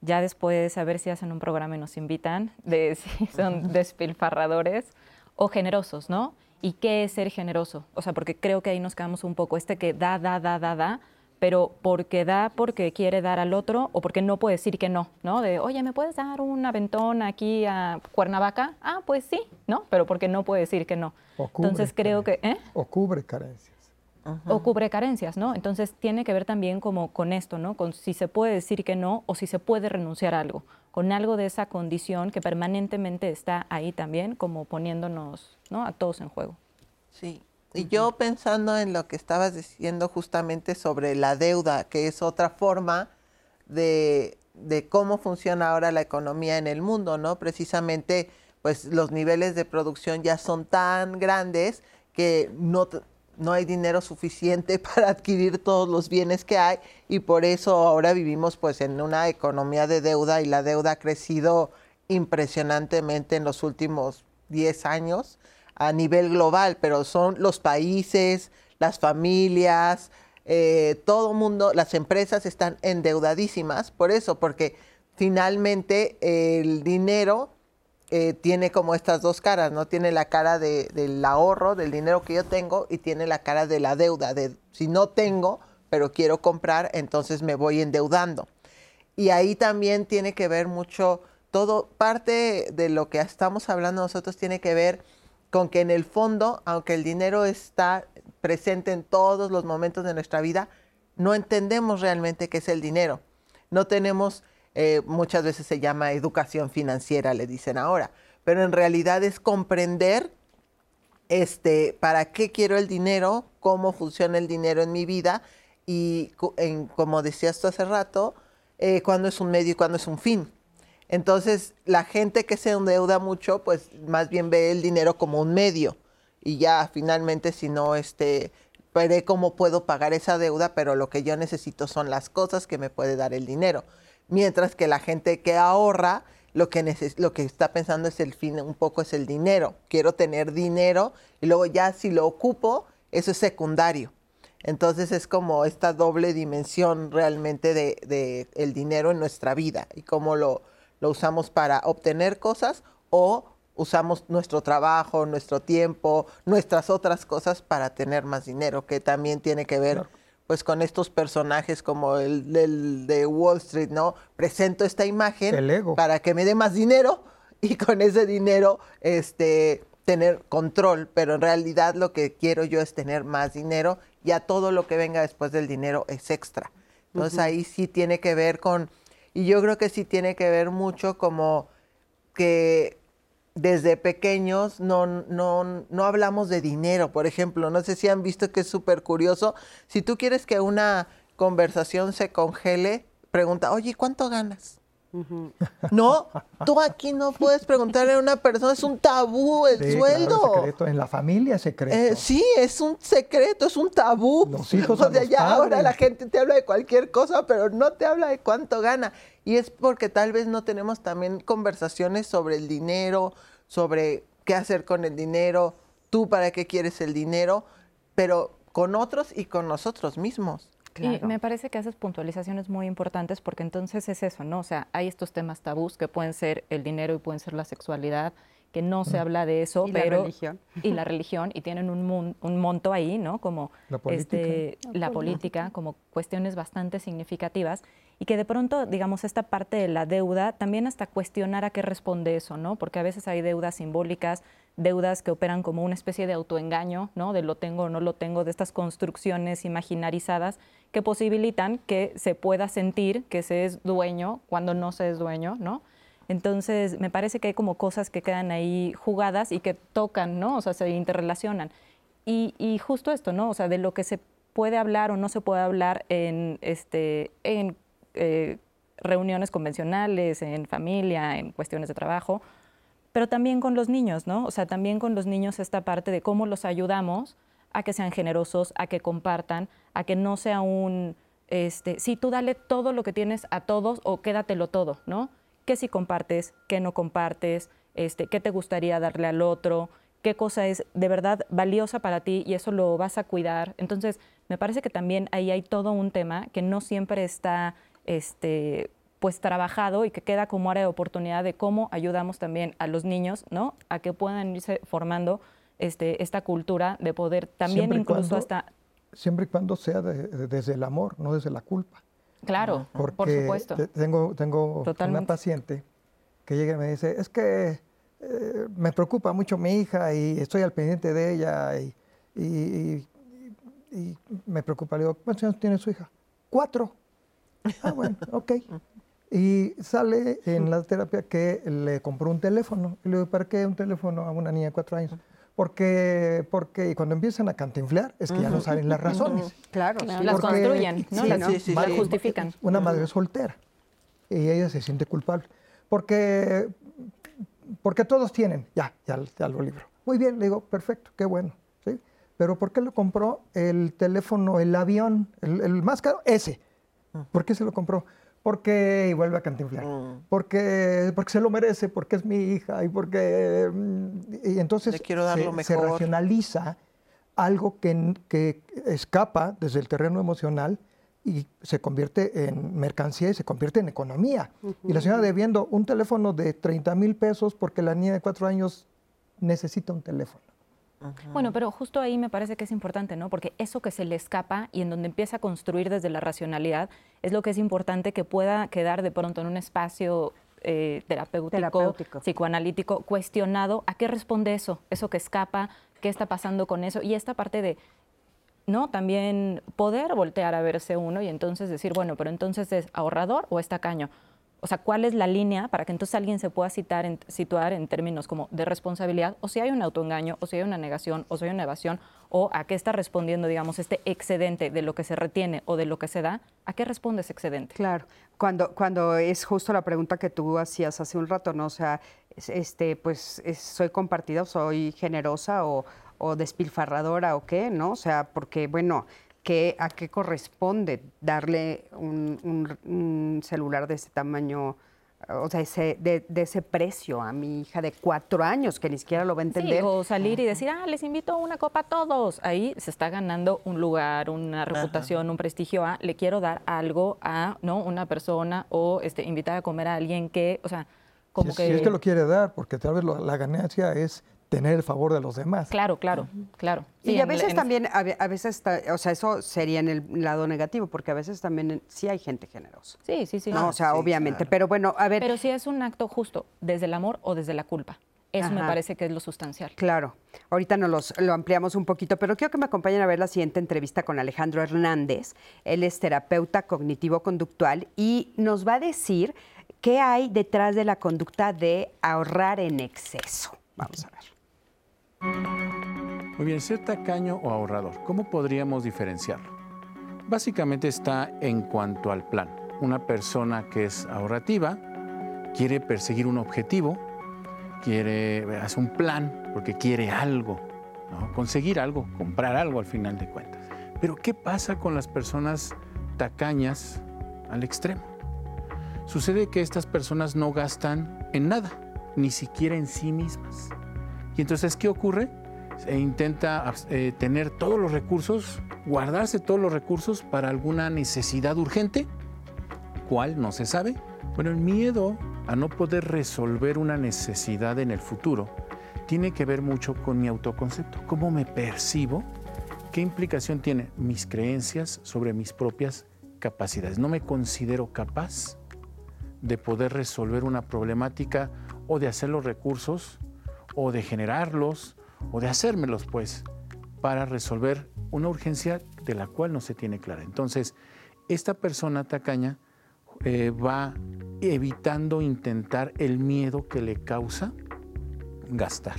ya después a ver si hacen un programa y nos invitan de si son despilfarradores o generosos, ¿no? ¿Y qué es ser generoso? O sea, porque creo que ahí nos quedamos un poco, este que da, da, da, da, da, pero porque da porque quiere dar al otro o porque no puede decir que no, ¿no? De, oye, ¿me puedes dar un aventón aquí a Cuernavaca? Ah, pues sí, ¿no? Pero porque no puede decir que no.
O cubre
Entonces creo que... ¿eh?
O cubre
o cubre carencias, ¿no? Entonces tiene que ver también como con esto, ¿no? Con si se puede decir que no o si se puede renunciar a algo, con algo de esa condición que permanentemente está ahí también, como poniéndonos, ¿no? A todos en juego.
Sí. Y yo pensando en lo que estabas diciendo justamente sobre la deuda, que es otra forma de, de cómo funciona ahora la economía en el mundo, ¿no? Precisamente, pues los niveles de producción ya son tan grandes que no, no hay dinero suficiente para adquirir todos los bienes que hay y por eso ahora vivimos pues en una economía de deuda y la deuda ha crecido impresionantemente en los últimos 10 años a nivel global, pero son los países, las familias, eh, todo mundo, las empresas están endeudadísimas por eso, porque finalmente el dinero eh, tiene como estas dos caras, ¿no? Tiene la cara de- del ahorro, del dinero que yo tengo, y tiene la cara de la deuda, de si no tengo, pero quiero comprar, entonces me voy endeudando. Y ahí también tiene que ver mucho, todo, parte de lo que estamos hablando nosotros tiene que ver con que en el fondo, aunque el dinero está presente en todos los momentos de nuestra vida, no entendemos realmente qué es el dinero. No tenemos, eh, muchas veces se llama educación financiera, le dicen ahora, pero en realidad es comprender este, para qué quiero el dinero, cómo funciona el dinero en mi vida y, en- como decías tú hace rato, eh, cuándo es un medio y cuándo es un fin. Entonces, la gente que se endeuda mucho, pues más bien ve el dinero como un medio y ya finalmente si no, este, veré cómo puedo pagar esa deuda, pero lo que yo necesito son las cosas que me puede dar el dinero. Mientras que la gente que ahorra, lo que, lo que está pensando es el fin, un poco es el dinero. Quiero tener dinero y luego ya si lo ocupo, eso es secundario. Entonces es como esta doble dimensión realmente de, de el dinero en nuestra vida y cómo lo, lo usamos para obtener cosas o usamos nuestro trabajo, nuestro tiempo, nuestras otras cosas para tener más dinero, que también tiene que ver pues con estos personajes como el del de Wall Street, ¿no? Presento esta imagen
El
para que me dé más dinero y con ese dinero este tener control, pero en realidad lo que quiero yo es tener más dinero, ya todo lo que venga después del dinero es extra. Entonces ahí sí tiene que ver con y yo creo que sí tiene que ver mucho como que desde pequeños no, no, no hablamos de dinero, por ejemplo. No sé si han visto que es súper curioso. Si tú quieres que una conversación se congele, pregunta, oye, ¿cuánto ganas? No, tú aquí no puedes preguntarle a una persona, es un tabú el
Sí, claro,
sueldo.
secreto. En la familia es secreto.
Eh, sí, es un secreto, es un tabú.
Los hijos
o
a
sea,
los
ya ahora la gente te habla de cualquier cosa, pero no te habla de cuánto gana. Y es porque tal vez no tenemos también conversaciones sobre el dinero, sobre qué hacer con el dinero, tú para qué quieres el dinero, pero con otros y con nosotros mismos.
Y me parece que haces puntualizaciones muy importantes porque entonces es eso, ¿no? O sea, hay estos temas tabús que pueden ser el dinero y pueden ser la sexualidad, que no se habla de eso,
Y la
pero
religión.
y la religión y tienen un, mun- un monto ahí, ¿no? Como
La política.
este, la política, como cuestiones bastante significativas y que de pronto, digamos, esta parte de la deuda también hasta cuestionar a qué responde eso, ¿no? Porque a veces hay deudas simbólicas, deudas que operan como una especie de autoengaño, ¿no? De lo tengo o no lo tengo, de estas construcciones imaginarizadas que posibilitan que se pueda sentir que se es dueño cuando no se es dueño, ¿no? Entonces, me parece que hay como cosas que quedan ahí jugadas y que tocan, ¿no? O sea, se interrelacionan. Y, y justo esto, ¿no? O sea, de lo que se puede hablar o no se puede hablar en, este, en eh, reuniones convencionales, en familia, en cuestiones de trabajo, pero también con los niños, ¿no? O sea, también con los niños esta parte de cómo los ayudamos a que sean generosos, a que compartan, a que no sea un, este, sí, tú dale todo lo que tienes a todos o quédatelo todo, ¿no? ¿Qué si compartes, qué no compartes, este, qué te gustaría darle al otro, qué cosa es de verdad valiosa para ti y eso lo vas a cuidar. Entonces, me parece que también ahí hay todo un tema que no siempre está este, pues trabajado y que queda como área de oportunidad de cómo ayudamos también a los niños, ¿no? A que puedan irse formando este, esta cultura de poder también
Siempre
incluso
cuando-
hasta,
Siempre y cuando sea de- de- desde el amor, no desde la culpa.
Claro, por
Porque
supuesto.
te- tengo, tengo
Totalmente.
una paciente que llega y me dice, es que eh, me preocupa mucho mi hija y estoy al pendiente de ella y, y- y- y me preocupa. Le digo, ¿cuántos años tiene su hija? Cuatro. Ah, bueno, ok. Y sale en la terapia que le compró un teléfono. Y le digo, ¿para qué un teléfono a una niña de cuatro años? Porque, porque y cuando empiezan a cantinflear es que ya no saben las razones.
Claro,
Claro.
sí.
Las construyen, ¿no?
sí,
Las
sí, sí,
las
sí.
justifican.
Una madre soltera. Y ella se siente culpable. Porque, porque todos tienen. Ya, ya, ya lo libro. Muy bien, le digo, perfecto, qué bueno. ¿sí? Pero ¿por qué lo compró el teléfono, el avión, el, el más caro? Ese. ¿Por qué se lo compró? Porque, y vuelve a cantinflar,
Mm.
porque, porque se lo merece, porque es mi hija, y porque... mm, Y entonces
Le quiero dar
se,
lo
se racionaliza algo que, que escapa desde el terreno emocional y se convierte en mercancía y se convierte en economía. Y la señora debiendo un teléfono de 30 mil pesos porque la niña de cuatro años necesita un teléfono.
Bueno, pero justo ahí me parece que es importante, ¿no? Porque eso que se le escapa y en donde empieza a construir desde la racionalidad es lo que es importante que pueda quedar de pronto en un espacio eh, terapéutico,
Terapéutico.
psicoanalítico, cuestionado. ¿A qué responde eso? Eso que escapa, ¿qué está pasando con eso? Y esta parte de, ¿no? También poder voltear a verse uno y entonces decir, bueno, pero entonces es ahorrador o es tacaño. O sea, ¿cuál es la línea para que entonces alguien se pueda situar en términos como de responsabilidad, o si hay un autoengaño, o si hay una negación, o si hay una evasión, o a qué está respondiendo, digamos, este excedente de lo que se retiene o de lo que se da? ¿A qué responde ese excedente?
Claro, cuando, cuando es justo la pregunta que tú hacías hace un rato, ¿no? O sea, es- este, pues es- soy compartida, soy generosa o, o despilfarradora o qué, ¿no? O sea, porque, bueno, ¿qué, ¿a qué corresponde darle un, un- un celular de ese tamaño, o sea, ese, de, de ese precio a mi hija de cuatro años, que ni siquiera lo va a entender?
Sí, o salir y decir, ah, les invito a una copa a todos. Ahí se está ganando un lugar, una reputación, un prestigio a, le quiero dar algo a, ¿no? Una persona o este, invitar a comer a alguien que, o sea, como
si,
que...
si es que lo quiere dar, porque tal vez lo- la ganancia es tener el favor de los demás.
Claro, claro, claro.
y a veces
en-
también, a, ve- a veces, está- o sea, eso sería en el lado negativo, porque a veces también sí hay gente generosa.
Sí, sí, sí.
No, o sea,
sí,
obviamente.
claro.
Pero bueno, a ver,
Pero sí es un acto justo, desde el amor o desde la culpa. Eso me parece que es lo sustancial.
Claro, ahorita nos los, lo ampliamos un poquito, pero quiero que me acompañen a ver la siguiente entrevista con Alejandro Hernández. Él es terapeuta cognitivo-conductual y nos va a decir qué hay detrás de la conducta de ahorrar en exceso. Vamos a ver.
Muy bien, ser tacaño o ahorrador, ¿cómo podríamos diferenciarlo? Básicamente está en cuanto al plan. Una persona que es ahorrativa quiere perseguir un objetivo, quiere hacer un plan porque quiere algo, conseguir algo, comprar algo al final de cuentas. Pero ¿qué pasa con las personas tacañas al extremo? Sucede que estas personas no gastan en nada, ni siquiera en sí mismas. Y entonces, ¿qué ocurre? E intenta eh, tener todos los recursos, guardarse todos los recursos para alguna necesidad urgente. ¿Cuál? No se sabe. Bueno, el miedo a no poder resolver una necesidad en el futuro tiene que ver mucho con mi autoconcepto. ¿Cómo me percibo? ¿Qué implicación tiene mis creencias sobre mis propias capacidades? No me considero capaz de poder resolver una problemática o de hacer los recursos o de generarlos o de hacérmelos pues para resolver una urgencia de la cual no se tiene clara. Entonces, esta persona tacaña eh, va evitando intentar el miedo que le causa gastar.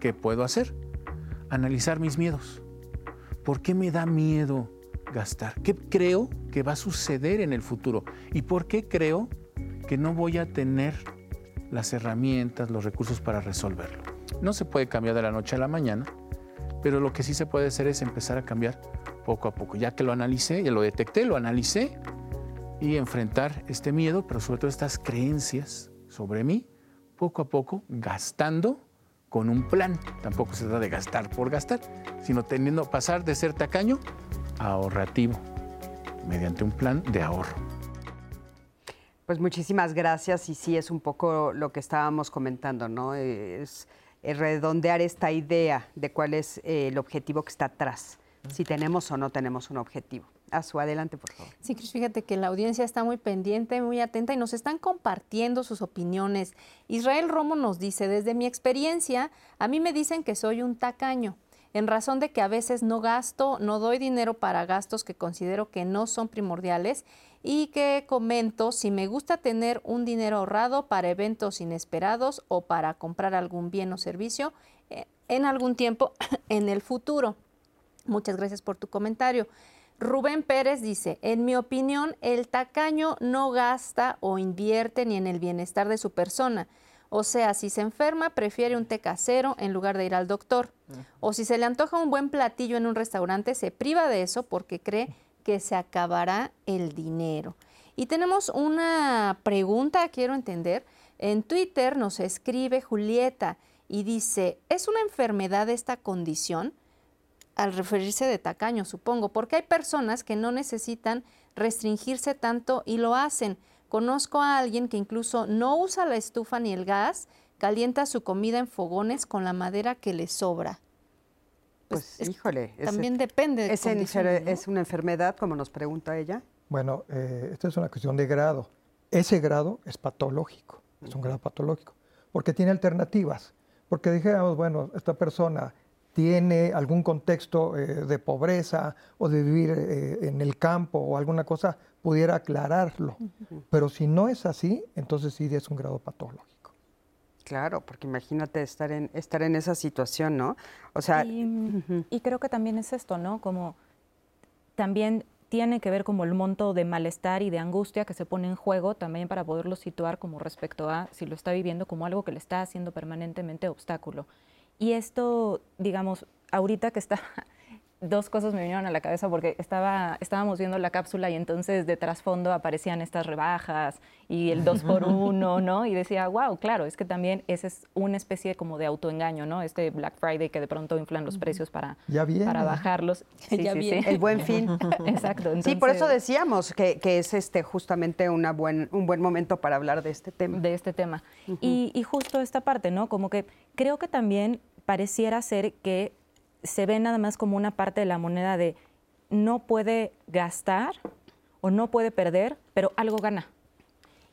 ¿Qué puedo hacer? Analizar mis miedos. ¿Por qué me da miedo gastar? ¿Qué creo que va a suceder en el futuro? ¿Y por qué creo que no voy a tener las herramientas, los recursos para resolverlo? No se puede cambiar de la noche a la mañana, pero lo que sí se puede hacer es empezar a cambiar poco a poco. Ya que lo analicé, ya lo detecté, lo analicé y enfrentar este miedo, pero sobre todo estas creencias sobre mí, poco a poco gastando con un plan. Tampoco se trata de gastar por gastar, sino teniendo pasar de ser tacaño a ahorrativo mediante un plan de ahorro.
Pues muchísimas gracias y sí es un poco lo que estábamos comentando, ¿no? Es, es redondear esta idea de cuál es eh, el objetivo que está atrás, si tenemos o no tenemos un objetivo. A su adelante, por favor.
Sí, Cris, fíjate que la audiencia está muy pendiente, muy atenta y nos están compartiendo sus opiniones. Israel Romo nos dice, desde mi experiencia, a mí me dicen que soy un tacaño, en razón de que a veces no gasto, no doy dinero para gastos que considero que no son primordiales y que comento si me gusta tener un dinero ahorrado para eventos inesperados o para comprar algún bien o servicio eh, en algún tiempo en el futuro. Muchas gracias por tu comentario. Rubén Pérez dice, en mi opinión, el tacaño no gasta o invierte ni en el bienestar de su persona. O sea, si se enferma, prefiere un té casero en lugar de ir al doctor. O si se le antoja un buen platillo en un restaurante, se priva de eso porque cree que se acabará el dinero. Y tenemos una pregunta, quiero entender. En Twitter nos escribe Julieta y dice, ¿es una enfermedad esta condición? al referirse de tacaño, supongo, porque hay personas que no necesitan restringirse tanto y lo hacen. Conozco a alguien que incluso no usa la estufa ni el gas, calienta su comida en fogones con la madera que le sobra.
Pues,
es-
híjole. ese-
También depende de
¿es, enfer-
condiciones, ¿no?
¿Es una enfermedad, como nos pregunta ella?
Bueno, eh, esta es una cuestión de grado. Ese grado es patológico, es un grado patológico, porque tiene alternativas. Porque dijéramos, bueno, esta persona tiene algún contexto eh, de pobreza o de vivir eh, en el campo o alguna cosa, pudiera aclararlo. Pero si no es así, entonces sí es un grado patológico.
Claro, porque imagínate estar en, estar en esa situación, ¿no? O sea,
Y, y creo que también es esto, ¿no? Como también tiene que ver como el monto de malestar y de angustia que se pone en juego también para poderlo situar como respecto a si lo está viviendo como algo que le está haciendo permanentemente obstáculo. Y esto, digamos, ahorita que está, dos cosas me vinieron a la cabeza porque estaba, estábamos viendo la cápsula y entonces de trasfondo aparecían estas rebajas y el 2 por 1 ¿no? Y decía, wow, claro, es que también esa es una especie como de autoengaño, ¿no? Este Black Friday que de pronto inflan los precios para,
Ya viene.
para bajarlos.
Ya viene.
el buen fin.
Exacto.
sí, por eso decíamos que, que es este justamente una buen, un buen momento para hablar de este tema.
de este tema. y, y justo esta parte, ¿no? Como que creo que también pareciera ser que se ve nada más como una parte de la moneda de no puede gastar o no puede perder, pero algo gana.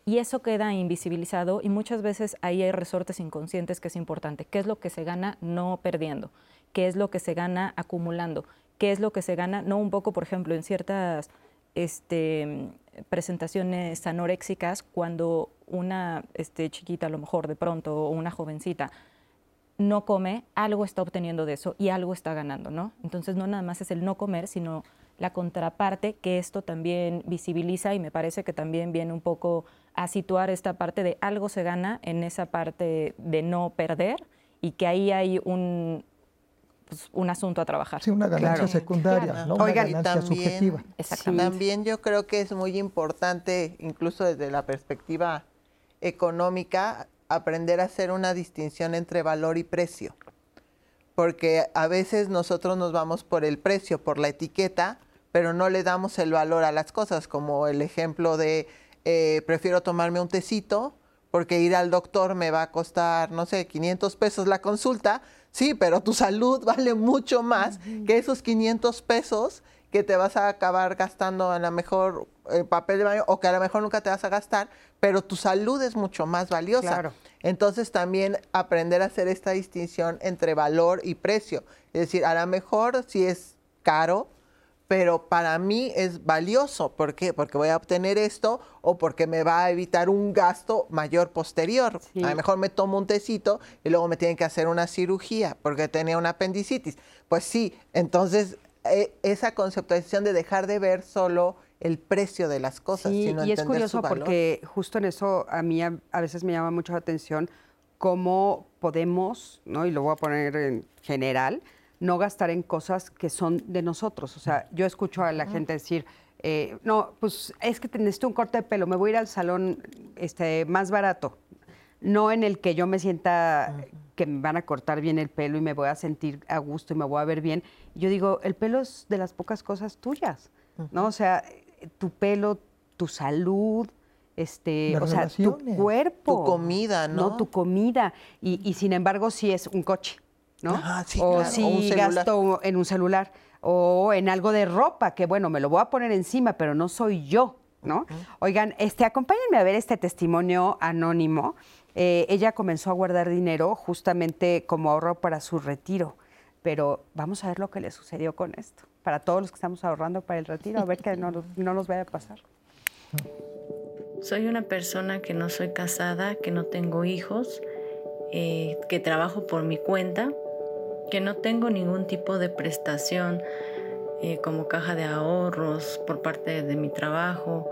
Y eso queda invisibilizado y muchas veces ahí hay resortes inconscientes que es importante. ¿Qué es lo que se gana no perdiendo? ¿Qué es lo que se gana acumulando? ¿Qué es lo que se gana? No un poco, por ejemplo, en ciertas este, presentaciones anoréxicas, cuando una este, chiquita, a lo mejor de pronto, o una jovencita, no come, algo está obteniendo de eso y algo está ganando, ¿no? Entonces no nada más es el no comer, sino la contraparte que esto también visibiliza y me parece que también viene un poco a situar esta parte de algo se gana en esa parte de no perder y que ahí hay un, pues, un asunto a trabajar.
Sí, una ganancia secundaria, ¿no? una ganancia subjetiva.
También yo creo que es muy importante, incluso desde la perspectiva económica, aprender a hacer una distinción entre valor y precio. Porque a veces nosotros nos vamos por el precio, por la etiqueta, pero no le damos el valor a las cosas, como el ejemplo de eh, prefiero tomarme un tecito porque ir al doctor me va a costar, no sé, 500 pesos la consulta. Sí, pero tu salud vale mucho más que esos 500 pesos que te vas a acabar gastando en la mejor eh, papel de baño o que a lo mejor nunca te vas a gastar, pero tu salud es mucho más valiosa. Entonces también aprender a hacer esta distinción entre valor y precio. Es decir, a lo mejor si es caro, pero para mí es valioso. ¿Por qué? Porque voy a obtener esto o porque me va a evitar un gasto mayor posterior. A lo mejor me tomo un tecito y luego me tienen que hacer una cirugía porque tenía una apendicitis. Pues sí, entonces e, esa conceptualización de dejar de ver solo el precio de las cosas,
sí,
sino
y es curioso porque justo en eso a mí a, veces me llama mucho la atención cómo podemos, ¿no? y lo voy a poner en general, no gastar en cosas que son de nosotros. O sea, yo escucho a la gente decir, eh, no, pues es que necesito un corte de pelo, me voy a ir al salón este, más barato, no en el que yo me sienta que me van a cortar bien el pelo y me voy a sentir a gusto y me voy a ver bien. Yo digo, el pelo es de las pocas cosas tuyas, ¿no? O sea, tu pelo, tu salud, este, o sea, tu cuerpo.
Tu comida, ¿no?
No, tu comida. Y, y, sin embargo, sí es un coche, ¿no? o si gasto en un celular. O en algo de ropa, que bueno, me lo voy a poner encima, pero no soy yo, ¿no? Oigan, este, acompáñenme a ver este testimonio anónimo. Eh, ella comenzó a guardar dinero justamente como ahorro para su retiro. Pero vamos a ver lo que le sucedió con esto. Para todos los que estamos ahorrando para el retiro, a ver que no, no nos vaya a pasar.
Soy una persona que no soy casada, que no tengo hijos, eh, que trabajo por mi cuenta, que no tengo ningún tipo de prestación eh, como caja de ahorros por parte de mi trabajo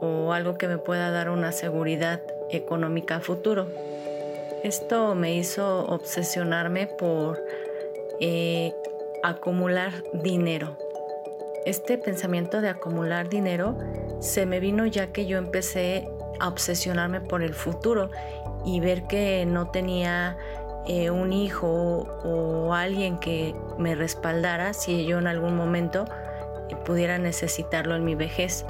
o algo que me pueda dar una seguridad económica a futuro. Esto me hizo obsesionarme por eh, acumular dinero. Este pensamiento de acumular dinero se me vino ya que yo empecé a obsesionarme por el futuro y ver que no tenía eh, un hijo o alguien que me respaldara si yo en algún momento pudiera necesitarlo en mi vejez.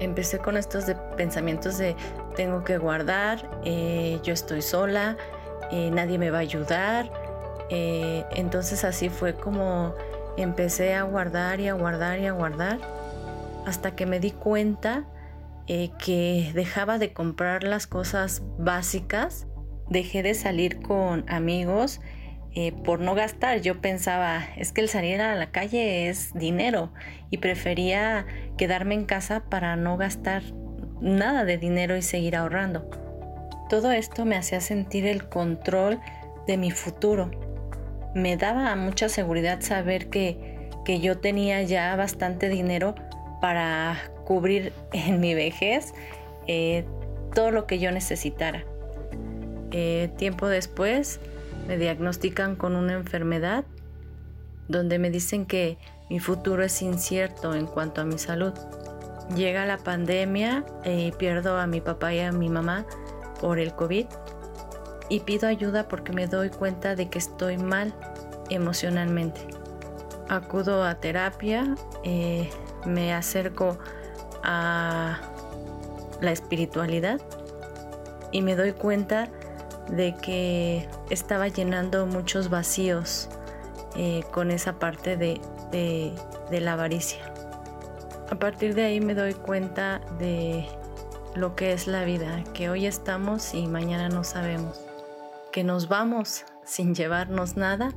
Empecé con estos pensamientos de tengo que guardar, eh, yo estoy sola, eh, nadie me va a ayudar. Entonces así fue como empecé a guardar y a guardar y a guardar hasta que me di cuenta eh, que dejaba de comprar las cosas básicas, dejé de salir con amigos eh, por no gastar. Yo pensaba, es que el salir a la calle es dinero y prefería quedarme en casa para no gastar nada de dinero y seguir ahorrando. Todo esto me hacía sentir el control de mi futuro. Me daba mucha seguridad saber que, que yo tenía ya bastante dinero para cubrir en mi vejez eh, todo lo que yo necesitara. Eh, tiempo después me diagnostican con una enfermedad donde me dicen que mi futuro es incierto en cuanto a mi salud. Llega la pandemia y pierdo a mi papá y a mi mamá por el COVID y pido ayuda porque me doy cuenta de que estoy mal emocionalmente. Acudo a terapia, eh, me acerco a la espiritualidad y me doy cuenta de que estaba llenando muchos vacíos eh, con esa parte de, de la avaricia. A partir de ahí me doy cuenta de lo que es la vida, que hoy estamos y mañana no sabemos, que nos vamos sin llevarnos nada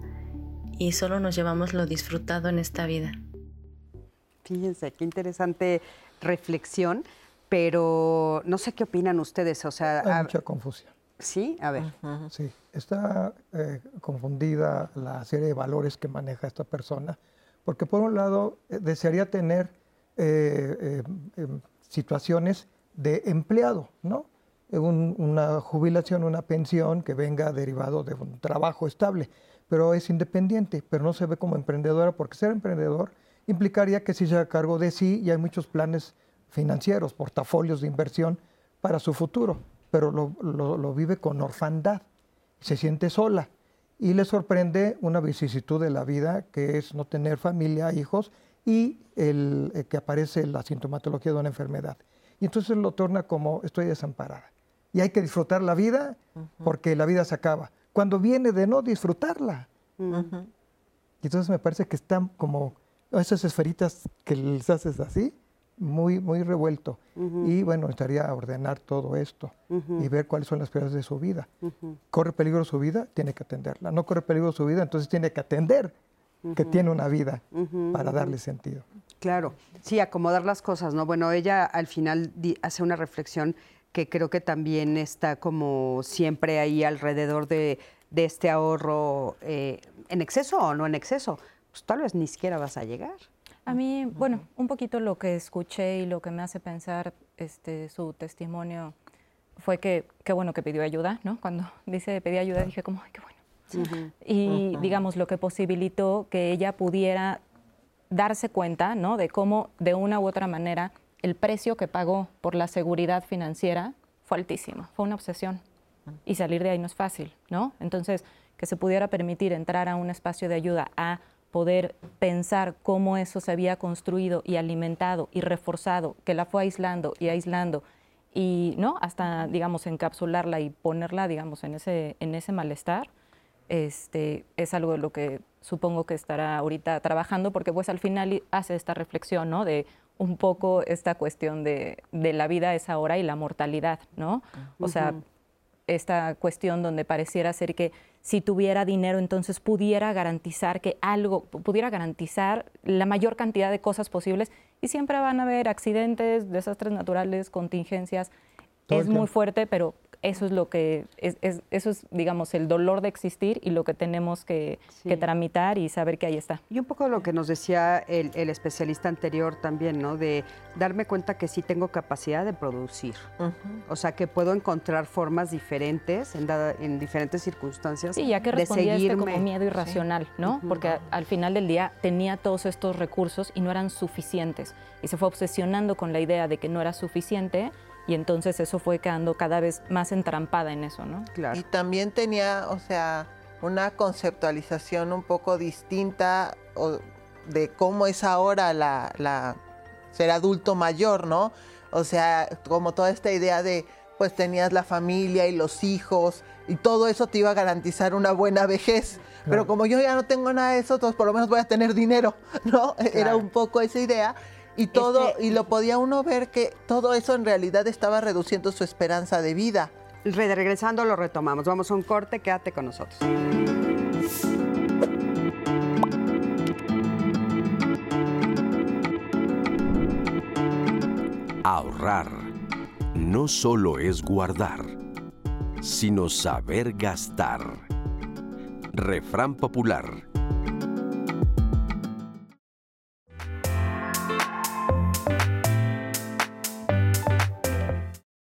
y solo nos llevamos lo disfrutado en esta vida.
Fíjense, qué interesante reflexión, pero no sé qué opinan ustedes, o sea...
Hay mucha confusión.
Sí, a ver.
Sí, está eh, confundida la serie de valores que maneja esta persona, porque por un lado eh, desearía tener eh, em, situaciones de empleado, ¿no? Una jubilación, una pensión que venga derivado de un trabajo estable, pero es independiente, pero no se ve como emprendedora porque ser emprendedor implicaría que sí se haga cargo de sí y hay muchos planes financieros, portafolios de inversión para su futuro, pero lo, vive con orfandad, se siente sola y le sorprende una vicisitud de la vida que es no tener familia, hijos y eh, que aparece la sintomatología de una enfermedad. Y entonces lo torna como estoy desamparada. Y hay que disfrutar la vida porque la vida se acaba. Cuando viene de no disfrutarla. Y entonces me parece que están como esas esferitas que les haces así, muy, muy revuelto. Y bueno, estaría ordenar todo esto y ver cuáles son las prioridades de su vida. ¿Corre peligro su vida? Tiene que atenderla. ¿No corre peligro su vida? Entonces tiene que atender que tiene una vida para darle sentido.
Claro, sí, acomodar las cosas, ¿no? Bueno, ella al final hace una reflexión que creo que también está como siempre ahí alrededor de, este ahorro eh, en exceso o no en exceso. Pues tal vez ni siquiera vas a llegar.
A mí, bueno, un poquito lo que escuché y lo que me hace pensar este, su testimonio fue que qué bueno que pidió ayuda, ¿no? Cuando dice pedí ayuda dije como, qué bueno. Y digamos, lo que posibilitó que ella pudiera darse cuenta, ¿no? De cómo, de una u otra manera, el precio que pagó por la seguridad financiera fue altísimo, fue una obsesión. Y salir de ahí no es fácil, ¿no? Entonces, que se pudiera permitir entrar a un espacio de ayuda a poder pensar cómo eso se había construido y alimentado y reforzado, que la fue aislando y aislando y no hasta digamos encapsularla y ponerla digamos en ese en ese malestar este, es algo de lo que supongo que estará ahorita trabajando, porque pues al final hace esta reflexión, ¿no? De un poco esta cuestión de, la vida es ahora y la mortalidad, ¿no? O sea, esta cuestión donde pareciera ser que si tuviera dinero entonces pudiera garantizar que algo, pudiera garantizar la mayor cantidad de cosas posibles y siempre van a haber accidentes, desastres naturales, contingencias. es muy fuerte, pero eso es lo que, es, eso es, digamos, el dolor de existir y lo que tenemos que, tramitar y saber que ahí está.
Y un poco lo que nos decía el, especialista anterior también, ¿no? De darme cuenta que sí tengo capacidad de producir. O sea, que puedo encontrar formas diferentes en, en diferentes circunstancias.
Sí, ya que respondía este como miedo irracional, ¿no? Porque al final del día tenía todos estos recursos y no eran suficientes. Y se fue obsesionando con la idea de que no era suficiente y entonces eso fue quedando cada vez más entrampada en eso, ¿no?
Claro. Y también tenía, o sea, una conceptualización un poco distinta de cómo es ahora la, ser adulto mayor, ¿no? O sea, como toda esta idea de, pues tenías la familia y los hijos y todo eso te iba a garantizar una buena vejez. Pero como yo ya no tengo nada de eso, entonces por lo menos voy a tener dinero, ¿no? Era un poco esa idea. Y todo, este, y lo podía uno ver que todo eso en realidad estaba reduciendo su esperanza de vida.
Regresando lo retomamos. Vamos a un corte, quédate con nosotros.
Ahorrar no solo es guardar, sino saber gastar. Refrán popular.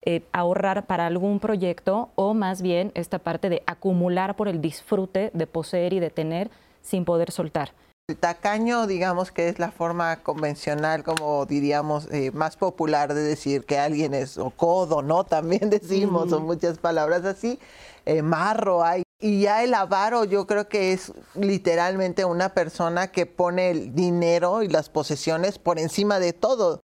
Eh, ahorrar para algún proyecto o más bien esta parte de acumular por el disfrute de poseer y de tener sin poder soltar.
El tacaño, digamos que es la forma convencional, como diríamos, eh, más popular de decir que alguien es o codo, ¿no? También decimos, son muchas palabras así. Eh, marro hay. Y ya el avaro yo creo que es literalmente una persona que pone el dinero y las posesiones por encima de todo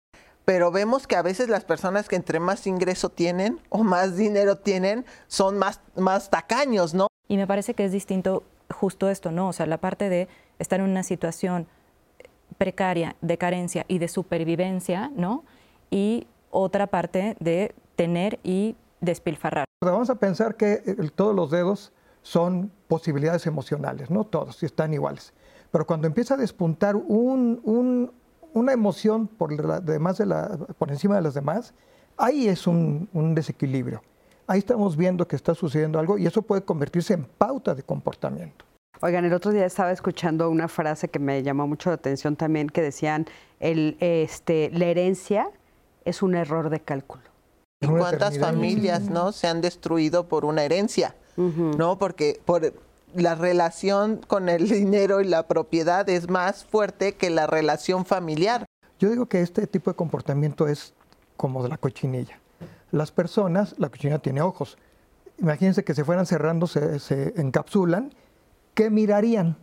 pero vemos que a veces las personas que entre más ingreso tienen o más dinero tienen son más, más tacaños, ¿no?
Y me parece que es distinto justo esto, ¿no? O sea, la parte de estar en una situación precaria, de carencia y de supervivencia, ¿no? Y otra parte de tener y despilfarrar.
Vamos a pensar que eh, todos los dedos son posibilidades emocionales, no todos, si están iguales. Pero cuando empieza a despuntar un, una emoción por, demás de la, por encima de las demás, ahí es un, un desequilibrio. Ahí estamos viendo que está sucediendo algo y eso puede convertirse en pauta de comportamiento.
Oigan, el otro día estaba escuchando una frase que me llamó mucho la atención también, que decían, el, este, la herencia es un error de cálculo.
¿Y cuántas familias no se han destruido por una herencia? ¿No? Porque por la relación con el dinero y la propiedad es más fuerte que la relación familiar.
Yo digo que este tipo de comportamiento es como de la cochinilla. Las personas, la cochinilla tiene ojos. Imagínense que se fueran cerrando, se, se encapsulan ¿qué mirarían?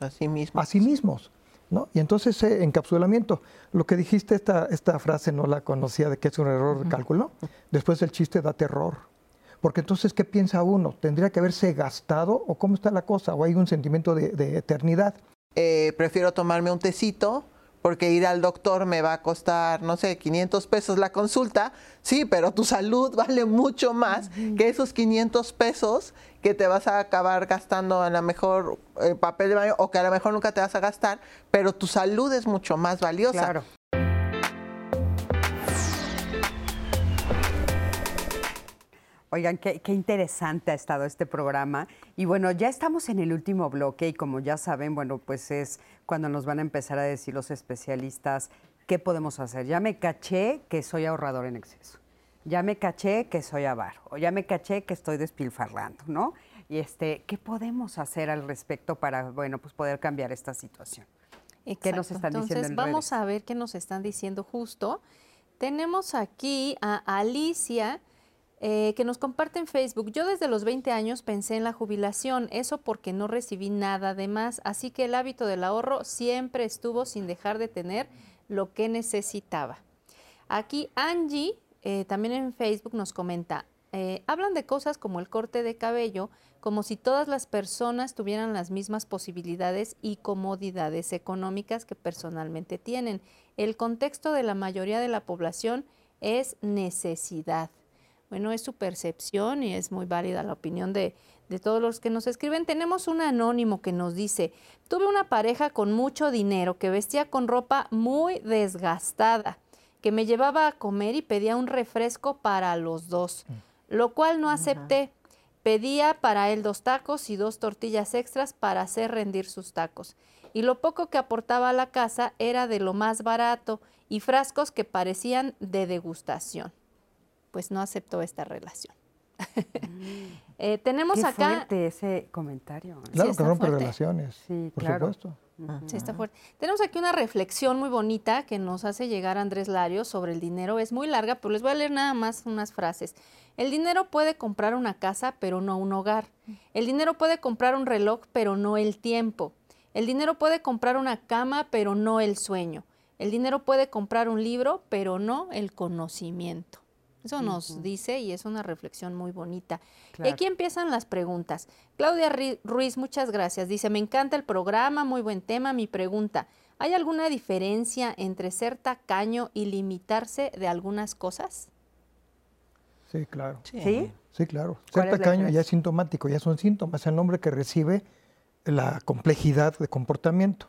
A sí mismos.
A sí mismos. ¿no? Y entonces ese encapsulamiento, lo que dijiste, esta, esta frase no la conocía de que es un error de cálculo, después el chiste da terror. Porque entonces, ¿qué piensa uno? ¿Tendría que haberse gastado o cómo está la cosa? ¿O hay un sentimiento de, eternidad?
Eh, prefiero tomarme un tecito porque ir al doctor me va a costar, no sé, 500 pesos la consulta, sí, pero tu salud vale mucho más que esos 500 pesos que te vas a acabar gastando a lo mejor eh, papel de baño o que a lo mejor nunca te vas a gastar, pero tu salud es mucho más valiosa. Claro.
Oigan, qué, interesante ha estado este programa. Y bueno, ya estamos en el último bloque y como ya saben, bueno, pues es cuando nos van a empezar a decir los especialistas qué podemos hacer. Ya me caché que soy ahorrador en exceso. Ya me caché que soy avaro. O ya me caché que estoy despilfarrando, ¿no? Y este, ¿qué podemos hacer al respecto para, bueno, pues poder cambiar esta situación?
¿Qué nos están diciendo en vamos a ver qué nos están diciendo justo. Tenemos aquí a Alicia eh, que nos comparte en Facebook. Yo desde los 20 años pensé en la jubilación, eso porque no recibí nada de más, así que el hábito del ahorro siempre estuvo sin dejar de tener lo que necesitaba. Aquí Angie, eh, también en Facebook, nos comenta, eh, hablan de cosas como el corte de cabello, como si todas las personas tuvieran las mismas posibilidades y comodidades económicas que personalmente tienen. El contexto de la mayoría de la población es necesidad. Bueno, es su percepción y es muy válida la opinión de, todos los que nos escriben. Tenemos un anónimo que nos dice, tuve una pareja con mucho dinero que vestía con ropa muy desgastada, que me llevaba a comer y pedía un refresco para los dos, mm. lo cual no acepté. Pedía para él dos tacos y dos tortillas extras para hacer rendir sus tacos. Y lo poco que aportaba a la casa era de lo más barato y frascos que parecían de degustación pues no aceptó esta relación.
Mm. eh, tenemos Qué acá. Fuerte ese comentario.
Claro que rompe relaciones. Sí, por supuesto.
Sí, está fuerte. Tenemos aquí una reflexión muy bonita que nos hace llegar Andrés Lario sobre el dinero. Es muy larga, pero les voy a leer nada más unas frases. El dinero puede comprar una casa, pero no un hogar. El dinero puede comprar un reloj, pero no el tiempo. El dinero puede comprar una cama, pero no el sueño. El dinero puede comprar un libro, pero no el conocimiento. Eso nos dice y es una reflexión muy bonita. Y aquí empiezan las preguntas. Claudia Ruiz, muchas gracias. Dice, me encanta el programa, muy buen tema. Mi pregunta, ¿hay alguna diferencia entre ser tacaño y limitarse de algunas cosas?
Sí, claro. Sí, sí, claro. Ser tacaño ya es sintomático, ya son síntomas, el nombre que recibe la complejidad de comportamiento.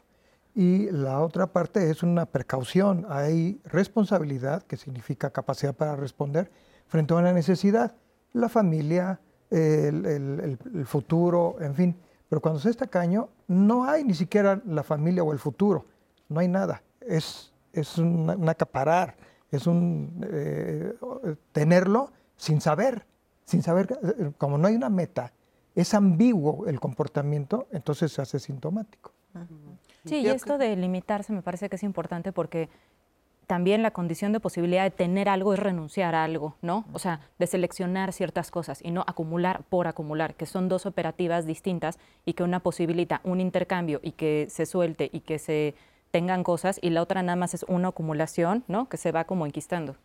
Y la otra parte es una precaución. Hay responsabilidad, que significa capacidad para responder frente a una necesidad. La familia, el, futuro, en fin. Pero cuando se está caño, no hay ni siquiera la familia o el futuro. No hay nada. Es, es un, acaparar, es un eh, tenerlo sin saber. Sin saber, eh, como no hay una meta, es ambiguo el comportamiento, entonces se hace sintomático.
Sí, y esto de limitarse me parece que es importante porque también la condición de posibilidad de tener algo es renunciar a algo, ¿no? O sea, de seleccionar ciertas cosas y no acumular por acumular, que son dos operativas distintas y que una posibilita un intercambio y que se suelte y que se tengan cosas y la otra nada más es una acumulación, ¿no? Que se va como enquistando.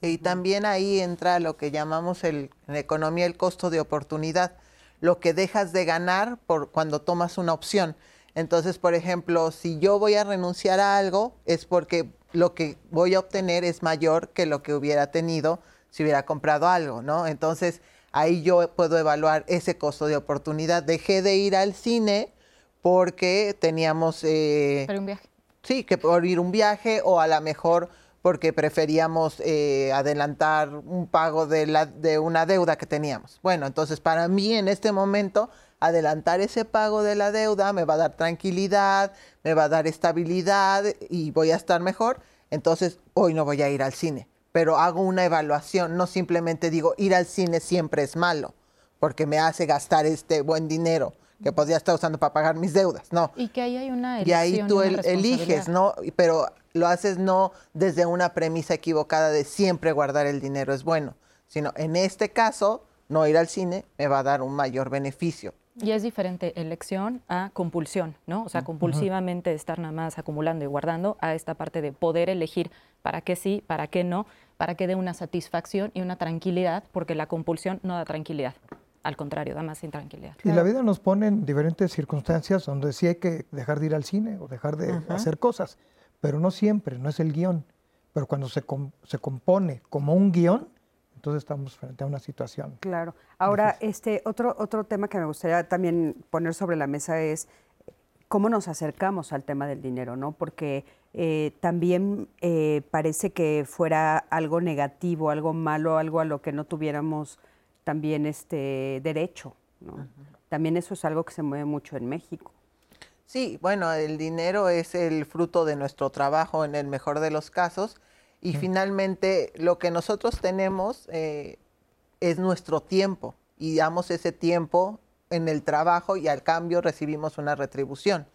Y también ahí entra lo que llamamos el, en economía el costo de oportunidad, lo que dejas de ganar por cuando tomas una opción. Entonces, por ejemplo, si yo voy a renunciar a algo, es porque lo que voy a obtener es mayor que lo que hubiera tenido si hubiera comprado algo, ¿no? Entonces, ahí yo puedo evaluar ese costo de oportunidad. Dejé de ir al cine porque teníamos...
Eh, un viaje.
Sí, que por ir un viaje o a lo mejor porque preferíamos eh, adelantar un pago de, la, de una deuda que teníamos. Bueno, entonces para mí en este momento adelantar ese pago de la deuda me va a dar tranquilidad, me va a dar estabilidad y voy a estar mejor. Entonces hoy no voy a ir al cine, pero hago una evaluación, no simplemente digo ir al cine siempre es malo, porque me hace gastar este buen dinero que podría estar usando para pagar mis deudas, no.
Y que ahí hay una
elección, Y ahí tú eliges, ¿no? Pero lo haces no desde una premisa equivocada de siempre guardar el dinero es bueno, sino en este caso, no ir al cine me va a dar un mayor beneficio.
Y es diferente elección a compulsión, ¿no? O sea, compulsivamente estar nada más acumulando y guardando a esta parte de poder elegir para qué sí, para qué no, para que dé una satisfacción y una tranquilidad, porque la compulsión no da tranquilidad. Al contrario, da más intranquilidad.
Y la vida nos pone en diferentes circunstancias donde sí hay que dejar de ir al cine o dejar de hacer cosas, pero no siempre, no es el guion. Pero cuando se, se compone como un guion, entonces estamos frente a una situación.
Claro. Ahora, este otro, otro tema que me gustaría también poner sobre la mesa es cómo nos acercamos al tema del dinero, ¿no? Porque eh, también eh, parece que fuera algo negativo, algo malo, algo a lo que no tuviéramos también este derecho, ¿no? También eso es algo que se mueve mucho en México.
Sí, bueno, el dinero es el fruto de nuestro trabajo en el mejor de los casos y finalmente lo que nosotros tenemos eh, es nuestro tiempo y damos ese tiempo en el trabajo y al cambio recibimos una retribución.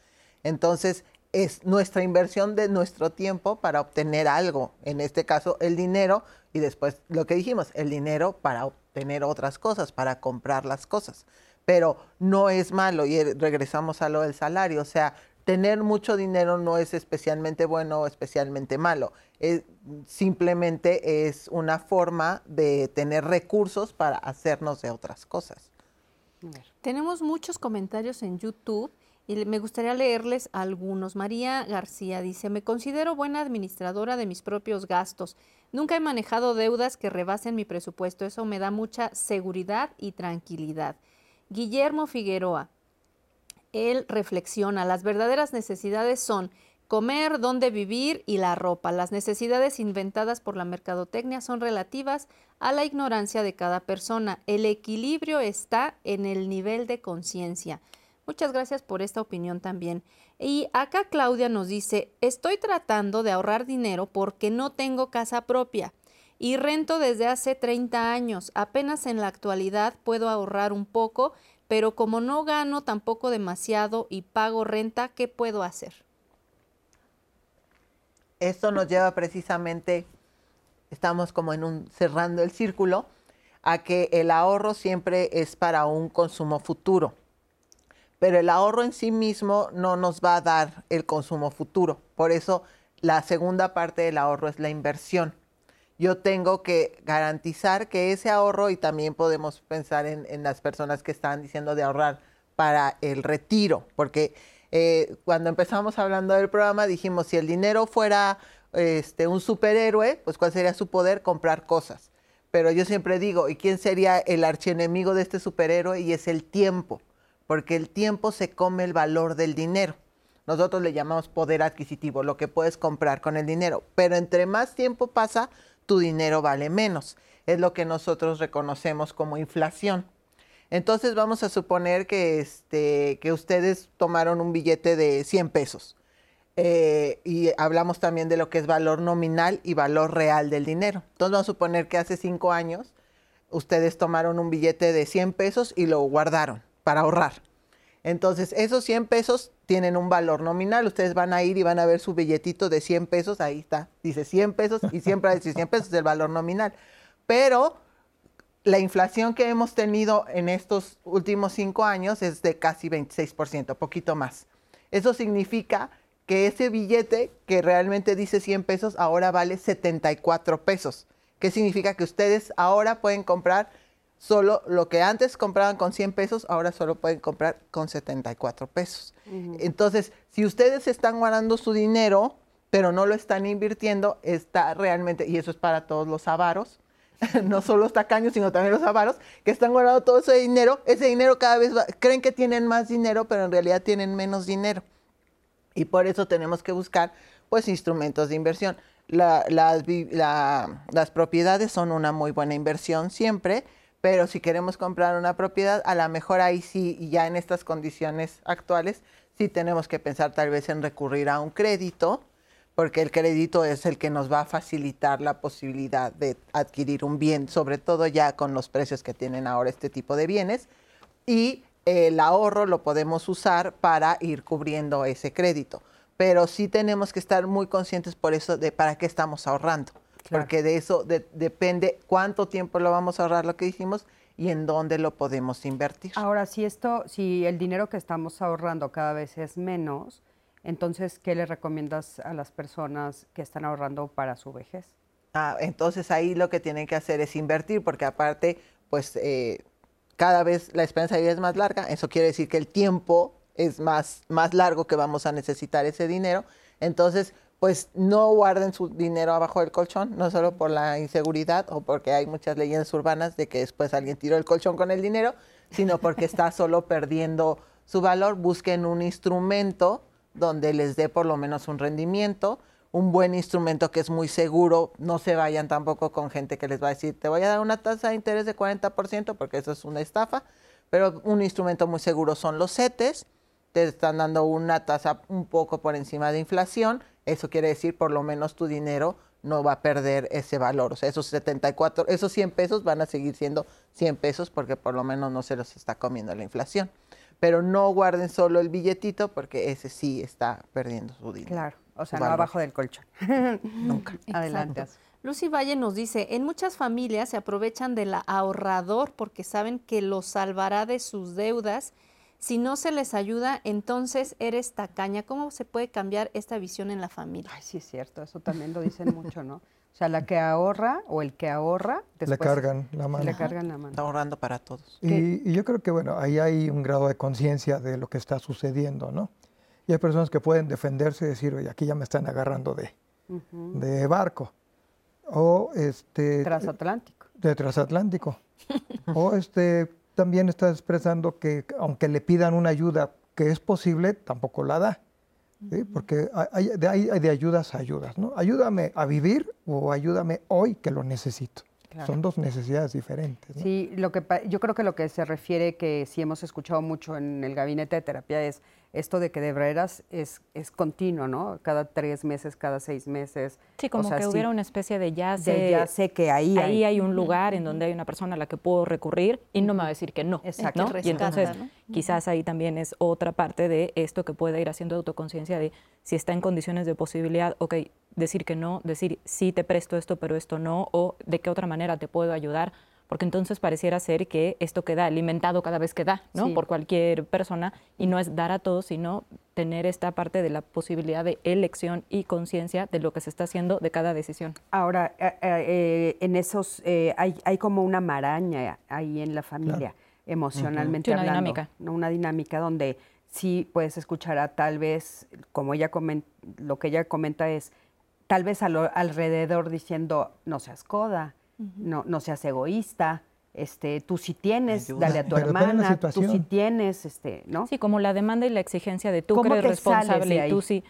Entonces, es nuestra inversión de nuestro tiempo para obtener algo, en este caso el dinero, y después lo que dijimos, el dinero para obtener otras cosas, para comprar las cosas. Pero no es malo, y regresamos a lo del salario, o sea, tener mucho dinero no es especialmente bueno o especialmente malo. simplemente es una forma de tener recursos para hacernos de otras cosas.
Tenemos muchos comentarios en YouTube y me gustaría leerles algunos. María García dice, me considero buena administradora de mis propios gastos. Nunca he manejado deudas que rebasen mi presupuesto. Eso me da mucha seguridad y tranquilidad. Guillermo Figueroa, él reflexiona, las verdaderas necesidades son comer, dónde vivir y la ropa. Las necesidades inventadas por la mercadotecnia son relativas a la ignorancia de cada persona. El equilibrio está en el nivel de conciencia. Muchas gracias por esta opinión también. Y acá Claudia nos dice, estoy tratando de ahorrar dinero porque no tengo casa propia y rento desde hace 30 años. Apenas en la actualidad puedo ahorrar un poco pero como no gano tampoco demasiado y pago renta, ¿qué puedo hacer?
Esto nos lleva precisamente, estamos como en un cerrando el círculo, a que el ahorro siempre es para un consumo futuro. Pero el ahorro en sí mismo no nos va a dar el consumo futuro. Por eso la segunda parte del ahorro es la inversión yo tengo que garantizar que ese ahorro, y también podemos pensar en, las personas que están diciendo de ahorrar para el retiro, porque eh, cuando empezamos hablando del programa dijimos, si el dinero fuera este, un superhéroe, pues cuál sería su poder comprar cosas. Pero yo siempre digo, ¿y quién sería el archienemigo de este superhéroe? Y es el tiempo, porque el tiempo se come el valor del dinero. Nosotros le llamamos poder adquisitivo, lo que puedes comprar con el dinero. Pero entre más tiempo pasa, tu dinero vale menos. Es lo que nosotros reconocemos como inflación. Entonces vamos a suponer que, este, que ustedes tomaron un billete de 100 pesos. Eh, y hablamos también de lo que es valor nominal y valor real del dinero. Entonces vamos a suponer que hace cinco años ustedes tomaron un billete de 100 pesos y lo guardaron para ahorrar. Entonces, esos 100 pesos tienen un valor nominal. Ustedes van a ir y van a ver su billetito de 100 pesos. Ahí está. Dice 100 pesos y siempre dice 100 pesos es el valor nominal. Pero la inflación que hemos tenido en estos últimos cinco años es de casi 26%, poquito más. Eso significa que ese billete que realmente dice 100 pesos ahora vale 74 pesos. ¿Qué significa? Que ustedes ahora pueden comprar solo lo que antes compraban con 100 pesos, ahora solo pueden comprar con 74 pesos. Entonces, si ustedes están guardando su dinero, pero no lo están invirtiendo, está realmente, y eso es para todos los avaros, no solo los tacaños, sino también los avaros, que están guardando todo ese dinero, ese dinero cada vez va, creen que tienen más dinero, pero en realidad tienen menos dinero. Y por eso tenemos que buscar, pues, instrumentos de inversión. las propiedades son una muy buena inversión siempre, pero si queremos comprar una propiedad, a lo mejor ahí sí, ya en estas condiciones actuales, sí tenemos que pensar tal vez en recurrir a un crédito, porque el crédito es el que nos va a facilitar la posibilidad de adquirir un bien, sobre todo ya con los precios que tienen ahora este tipo de bienes. Y el ahorro lo podemos usar para ir cubriendo ese crédito. Pero sí tenemos que estar muy conscientes por eso de para qué estamos ahorrando. Porque de eso depende cuánto tiempo lo vamos a ahorrar, lo que dijimos, y en dónde lo podemos invertir.
Ahora, si esto, si el dinero que estamos ahorrando cada vez es menos, entonces, ¿qué le recomiendas a las personas que están ahorrando para su vejez?
Ah, entonces ahí lo que tienen que hacer es invertir, porque aparte, pues eh, cada vez la esperanza de vida es más larga, eso quiere decir que el tiempo es más, más largo que vamos a necesitar ese dinero. Entonces, pues no guarden su dinero abajo del colchón, no solo por la inseguridad o porque hay muchas leyendas urbanas de que después alguien tiró el colchón con el dinero, sino porque está solo perdiendo su valor. Busquen un instrumento donde les dé por lo menos un rendimiento, un buen instrumento que es muy seguro, no se vayan tampoco con gente que les va a decir, te voy a dar una tasa de interés de 40%, porque eso es una estafa, pero un instrumento muy seguro son los CETES, te están dando una tasa un poco por encima de inflación, eso quiere decir por lo menos tu dinero no va a perder ese valor. O sea, esos 74, esos 100 pesos van a seguir siendo 100 pesos porque por lo menos no se los está comiendo la inflación pero no guarden solo el billetito porque ese sí está perdiendo su dinero.
Claro, o sea, no abajo del colchón.
Nunca.
Adelante.
Lucy Valle nos dice, en muchas familias se aprovechan del ahorrador porque saben que lo salvará de sus deudas. Si no se les ayuda, entonces eres tacaña. ¿Cómo se puede cambiar esta visión en la familia?
Ay, sí es cierto, eso también lo dicen mucho, ¿no? O sea, la que ahorra o el que ahorra,
después le cargan la mano.
Le cargan la mano.
Está ahorrando para todos.
Y, yo creo que, bueno, ahí hay un grado de conciencia de lo que está sucediendo, ¿no? Y hay personas que pueden defenderse y decir, oye, aquí ya me están agarrando de, de barco. O este...
Transatlántico.
De transatlántico. o este, también está expresando que aunque le pidan una ayuda que es posible, tampoco la da. Porque hay, de, de ayudas a ayudas, ¿no? Ayúdame a vivir o ayúdame hoy que lo necesito. Son dos necesidades diferentes.
Sí, lo que, yo creo que lo que se refiere, que sí hemos escuchado mucho en el gabinete de terapia, es esto de que de veras es, es continuo, ¿no? Cada tres meses, cada seis meses.
Sí, como que hubiera una especie de ya sé,
ya sé que ahí,
ahí hay, un lugar en donde hay una persona a la que puedo recurrir y no me va a decir que no. Exacto. Y entonces quizás ahí también es otra parte de esto que puede ir haciendo autoconciencia de si está en condiciones de posibilidad, ok, decir que no, decir sí te presto esto, pero esto no, o de qué otra manera te puedo ayudar porque entonces pareciera ser que esto queda alimentado cada vez que da, ¿no? Por cualquier persona, y no es dar a todos, sino tener esta parte de la posibilidad de elección y conciencia de lo que se está haciendo de cada decisión.
Ahora, eh, eh, eh, en esos, hay, hay, como una maraña ahí en la familia, emocionalmente
una
hablando.
Dinámica.
Una dinámica donde sí puedes escuchar a tal vez, como ella comenta, lo que ella comenta es, tal vez alrededor diciendo, no seas coda, no, no seas egoísta, este, tú sí tienes, dale a tu hermana, tú sí tienes, este, ¿no?
Sí, como la demanda y la exigencia de tú crees responsable y tú sí.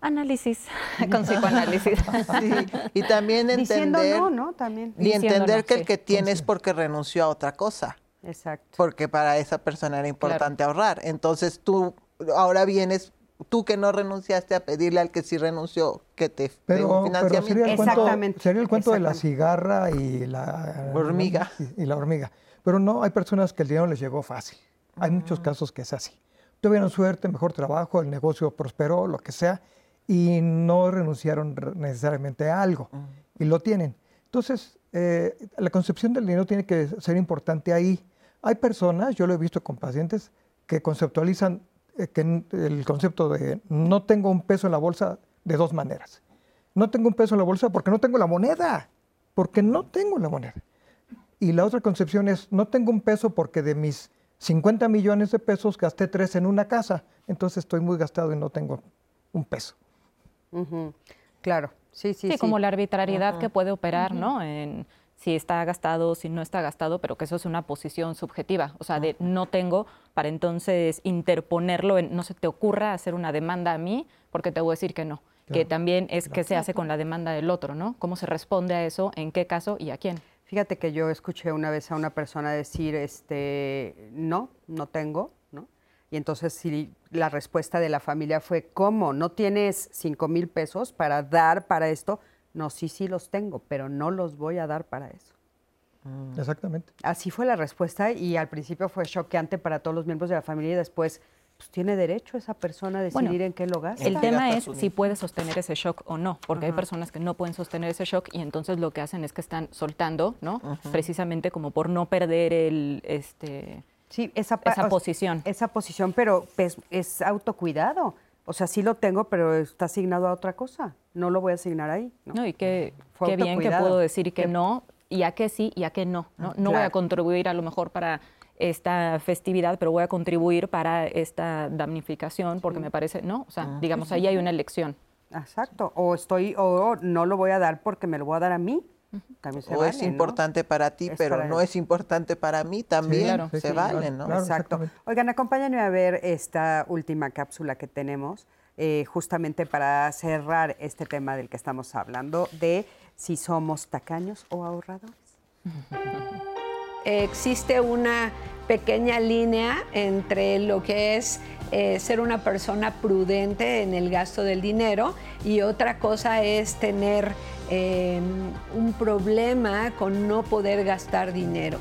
Análisis, con psicoanálisis.
Sí, y también entender,
no, ¿no? También.
Y entender que el que tiene es porque renunció a otra cosa.
Exacto.
Porque para esa persona era importante ahorrar. Entonces tú ahora vienes tú que no renunciaste a pedirle al que sí renunció que te
pero, un financiamiento. sería el cuento, sería el cuento de la cigarra y la
hormiga.
Y, la hormiga. Pero no, hay personas que el dinero les llegó fácil. Hay muchos casos que es así. Tuvieron suerte, mejor trabajo, el negocio prosperó, lo que sea, y no renunciaron necesariamente a algo. Y lo tienen. Entonces, eh, la concepción del dinero tiene que ser importante ahí. Hay personas, yo lo he visto con pacientes, que conceptualizan que el concepto de no tengo un peso en la bolsa de dos maneras. No tengo un peso en la bolsa porque no tengo la moneda, porque no tengo la moneda. Y la otra concepción es, no tengo un peso porque de mis 50 millones de pesos gasté tres en una casa, entonces estoy muy gastado y no tengo un peso.
Claro, sí, sí.
Sí, como la arbitrariedad que puede operar, ¿no? En si está gastado, si no está gastado, pero que eso es una posición subjetiva, o sea, de no tengo para entonces interponerlo, en, no se te ocurra hacer una demanda a mí porque te voy a decir que no, que también es qué se hace con la demanda del otro, ¿no? ¿Cómo se responde a eso, en qué caso y a quién?
Fíjate que yo escuché una vez a una persona decir, este, no, no tengo, ¿no? Y entonces si la respuesta de la familia fue, ¿cómo? ¿No tienes cinco mil pesos para dar para esto? No, sí, sí los tengo, pero no los voy a dar para eso.
Mm. Exactamente.
Así fue la respuesta y al principio fue choqueante para todos los miembros de la familia y después pues tiene derecho esa persona a decidir en qué lo gasta.
El tema es si puede sostener ese shock o no, porque hay personas que no pueden sostener ese shock y entonces lo que hacen es que están soltando, ¿no? Precisamente como por no perder el este
sí, esa,
esa posición.
Esa posición, pero pues, es autocuidado. O sea, sí lo tengo, pero está asignado a otra cosa. No lo voy a asignar ahí.
No, y qué, qué bien que puedo decir que no, y a qué sí y a qué no. No, no voy a contribuir a lo mejor para esta festividad, pero voy a contribuir para esta damnificación porque me parece, ¿no? O sea, digamos, ahí hay una elección.
Exacto. O estoy, o no lo voy a dar porque me lo voy a dar a mí.
O es importante para ti, pero no es importante para mí, también se vale, ¿no?
Exacto. Oigan, acompáñenme a ver esta última cápsula que tenemos, eh, justamente para cerrar este tema del que estamos hablando, de si somos tacaños o ahorradores.
Existe una pequeña línea entre lo que es eh, ser una persona prudente en el gasto del dinero y otra cosa es tener em, un problema con no poder gastar dinero.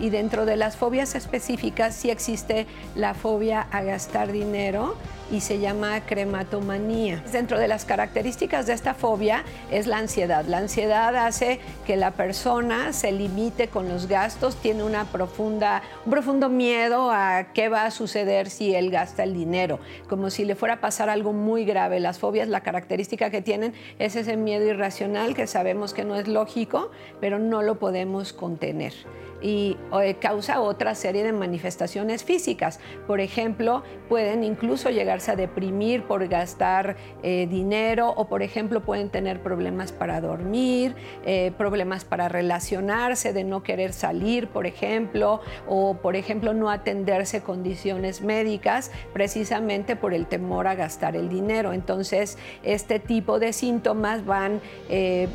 Y dentro de las fobias específicas sí existe la fobia a gastar dinero y se llama crematomanía. Dentro de las características de esta fobia es la ansiedad. La ansiedad hace que la persona se limite con los gastos, tiene una profunda, un profundo miedo a qué va a suceder si él gasta el dinero, como si le fuera a pasar algo muy grave. Las fobias, la característica que tienen es ese miedo irracional que sabemos que no es lógico, pero no lo podemos contener y eh, causa otra serie de manifestaciones físicas. Por ejemplo, pueden incluso llegarse a deprimir por gastar eh, dinero o, por ejemplo, pueden tener problemas para dormir, eh, problemas para relacionarse, de no querer salir, por ejemplo, o, por ejemplo, no atenderse condiciones médicas precisamente por el temor a gastar el dinero. Entonces, este tipo de síntomas van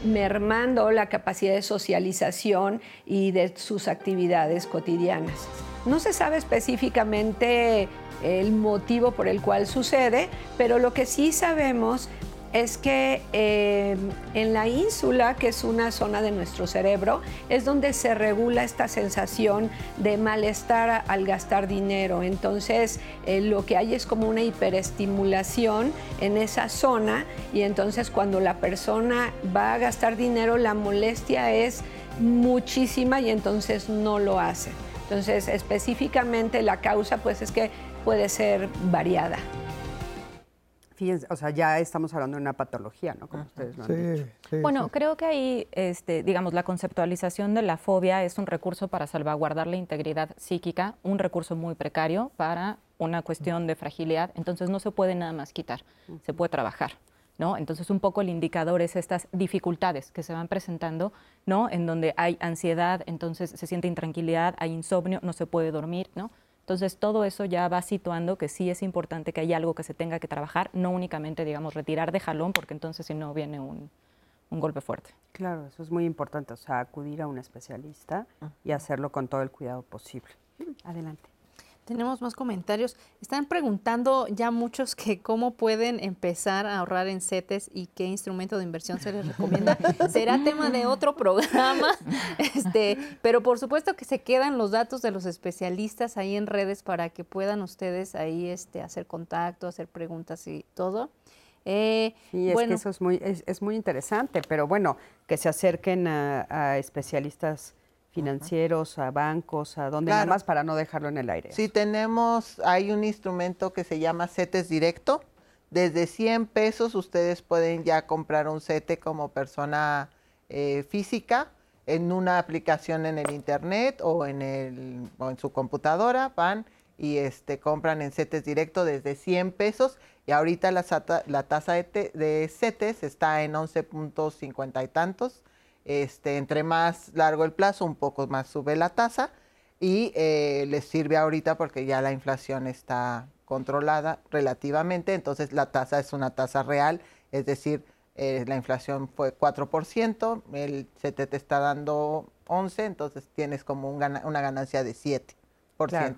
mermando la capacidad de socialización y de sus actividades cotidianas. No se sabe específicamente el motivo por el cual sucede, pero lo que sí sabemos es que eh, en la ínsula, que es una zona de nuestro cerebro, es donde se regula esta sensación de malestar al gastar dinero. Entonces, eh, lo que hay es como una hiperestimulación en esa zona y entonces cuando la persona va a gastar dinero, la molestia es muchísima y entonces no lo hace. Entonces, específicamente la causa pues es que puede ser variada.
Fíjense, o sea, ya estamos hablando de una patología, ¿no? Como ustedes lo han dicho.
bueno, creo que ahí, este, digamos, la conceptualización de la fobia es un recurso para salvaguardar la integridad psíquica, un recurso muy precario para una cuestión de fragilidad, entonces no se puede nada más quitar, se puede trabajar. ¿No? Entonces, un poco el indicador es estas dificultades que se van presentando, ¿no? En donde hay ansiedad, entonces se siente intranquilidad, hay insomnio, no se puede dormir, ¿no? Entonces, todo eso ya va situando que sí es importante que haya algo que se tenga que trabajar, no únicamente, digamos, retirar de jalón, porque entonces si no viene un, un golpe fuerte.
Claro, eso es muy importante, o sea, acudir a un especialista y hacerlo con todo el cuidado posible. Adelante.
Tenemos más comentarios. Están preguntando ya muchos que cómo pueden empezar a ahorrar en CETES y qué instrumento de inversión se les recomienda. Será tema de otro programa, este, pero por supuesto que se quedan los datos de los especialistas ahí en redes para que puedan ustedes ahí este, hacer contacto, hacer preguntas y todo.
Eh, sí, es que eso es muy, es, muy interesante, pero bueno, que se acerquen a especialistas financieros, a bancos, a nada
Claro.
más para no dejarlo en el aire.
Sí, tenemos, hay un instrumento que se llama CETES Directo. Desde 100 pesos ustedes pueden ya comprar un CETE como persona eh, física en una aplicación en el internet o en, el, o en su computadora. Van y este, compran en CETES Directo desde 100 pesos. Y ahorita la, la tasa de, de CETES está en 11.50 y tantos. Este, entre más largo el plazo, un poco más sube la tasa y eh, les sirve ahorita porque ya la inflación está controlada relativamente, entonces la tasa es una tasa real, es decir, eh, la inflación fue 4%, el CT te está dando 11, entonces tienes como un gana- una ganancia de 7%.
Claro,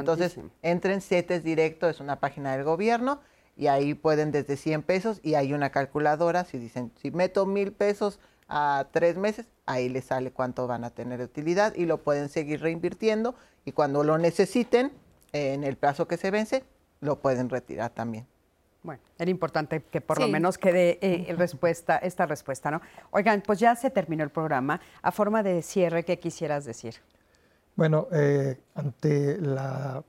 Entonces, entren CETES Directo, es una página del gobierno, y ahí pueden desde 100 pesos, y hay una calculadora, si dicen, si meto mil pesos a tres meses, ahí les sale cuánto van a tener de utilidad, y lo pueden seguir reinvirtiendo, y cuando lo necesiten, en el plazo que se vence, lo pueden retirar también.
Bueno, era importante que por lo
Sí.
menos quede eh, el respuesta, esta respuesta, ¿no? Oigan, pues ya se terminó el programa. A forma de cierre, ¿qué quisieras decir?
Bueno, eh, ante la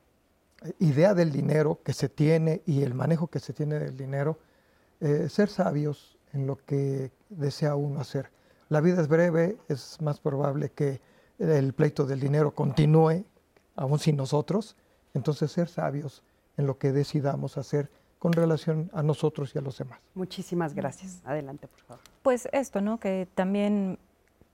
idea del dinero que se tiene y el manejo que se tiene del dinero, eh, ser sabios en lo que desea uno hacer. La vida es breve, es más probable que el pleito del dinero continúe, aún sin nosotros. Entonces, ser sabios en lo que decidamos hacer con relación a nosotros y a los demás.
Muchísimas gracias. Adelante, por favor.
Pues esto, ¿no? Que también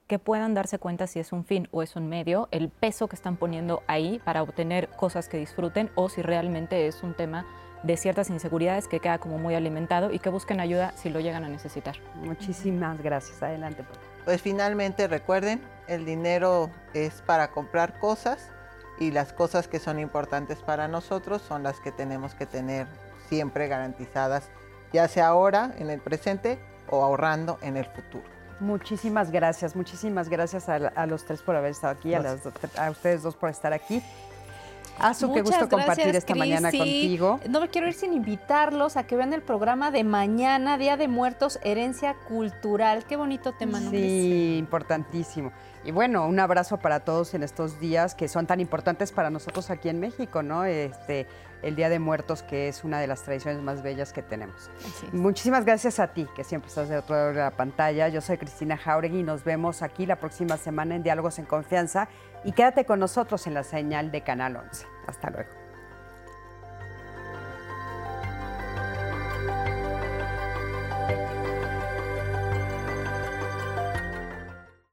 que puedan darse cuenta si es un fin o es un medio, el peso que están poniendo ahí para obtener cosas que disfruten o si realmente es un tema de ciertas inseguridades que queda como muy alimentado y que busquen ayuda si lo llegan a necesitar.
Muchísimas gracias. Adelante, por favor.
Pues finalmente recuerden, el dinero es para comprar cosas y las cosas que son importantes para nosotros son las que tenemos que tener siempre garantizadas, ya sea ahora, en el presente o ahorrando en el futuro.
Muchísimas gracias, muchísimas gracias a, a los tres por haber estado aquí, a, las, a ustedes dos por estar aquí. Azu, qué gusto compartir
gracias,
esta mañana
Sí,
contigo.
No me quiero ir sin invitarlos a que vean el programa de mañana, Día de Muertos, Herencia Cultural. Qué bonito tema, ¿no?
Sí, importantísimo. Y bueno, un abrazo para todos en estos días que son tan importantes para nosotros aquí en México, ¿no? Este, el Día de Muertos, que es una de las tradiciones más bellas que tenemos. Muchísimas gracias a ti, que siempre estás de otro lado de la pantalla. Yo soy Cristina Jauregui y nos vemos aquí la próxima semana en Diálogos en Confianza. Y quédate con nosotros en la señal de Canal 11. Hasta luego.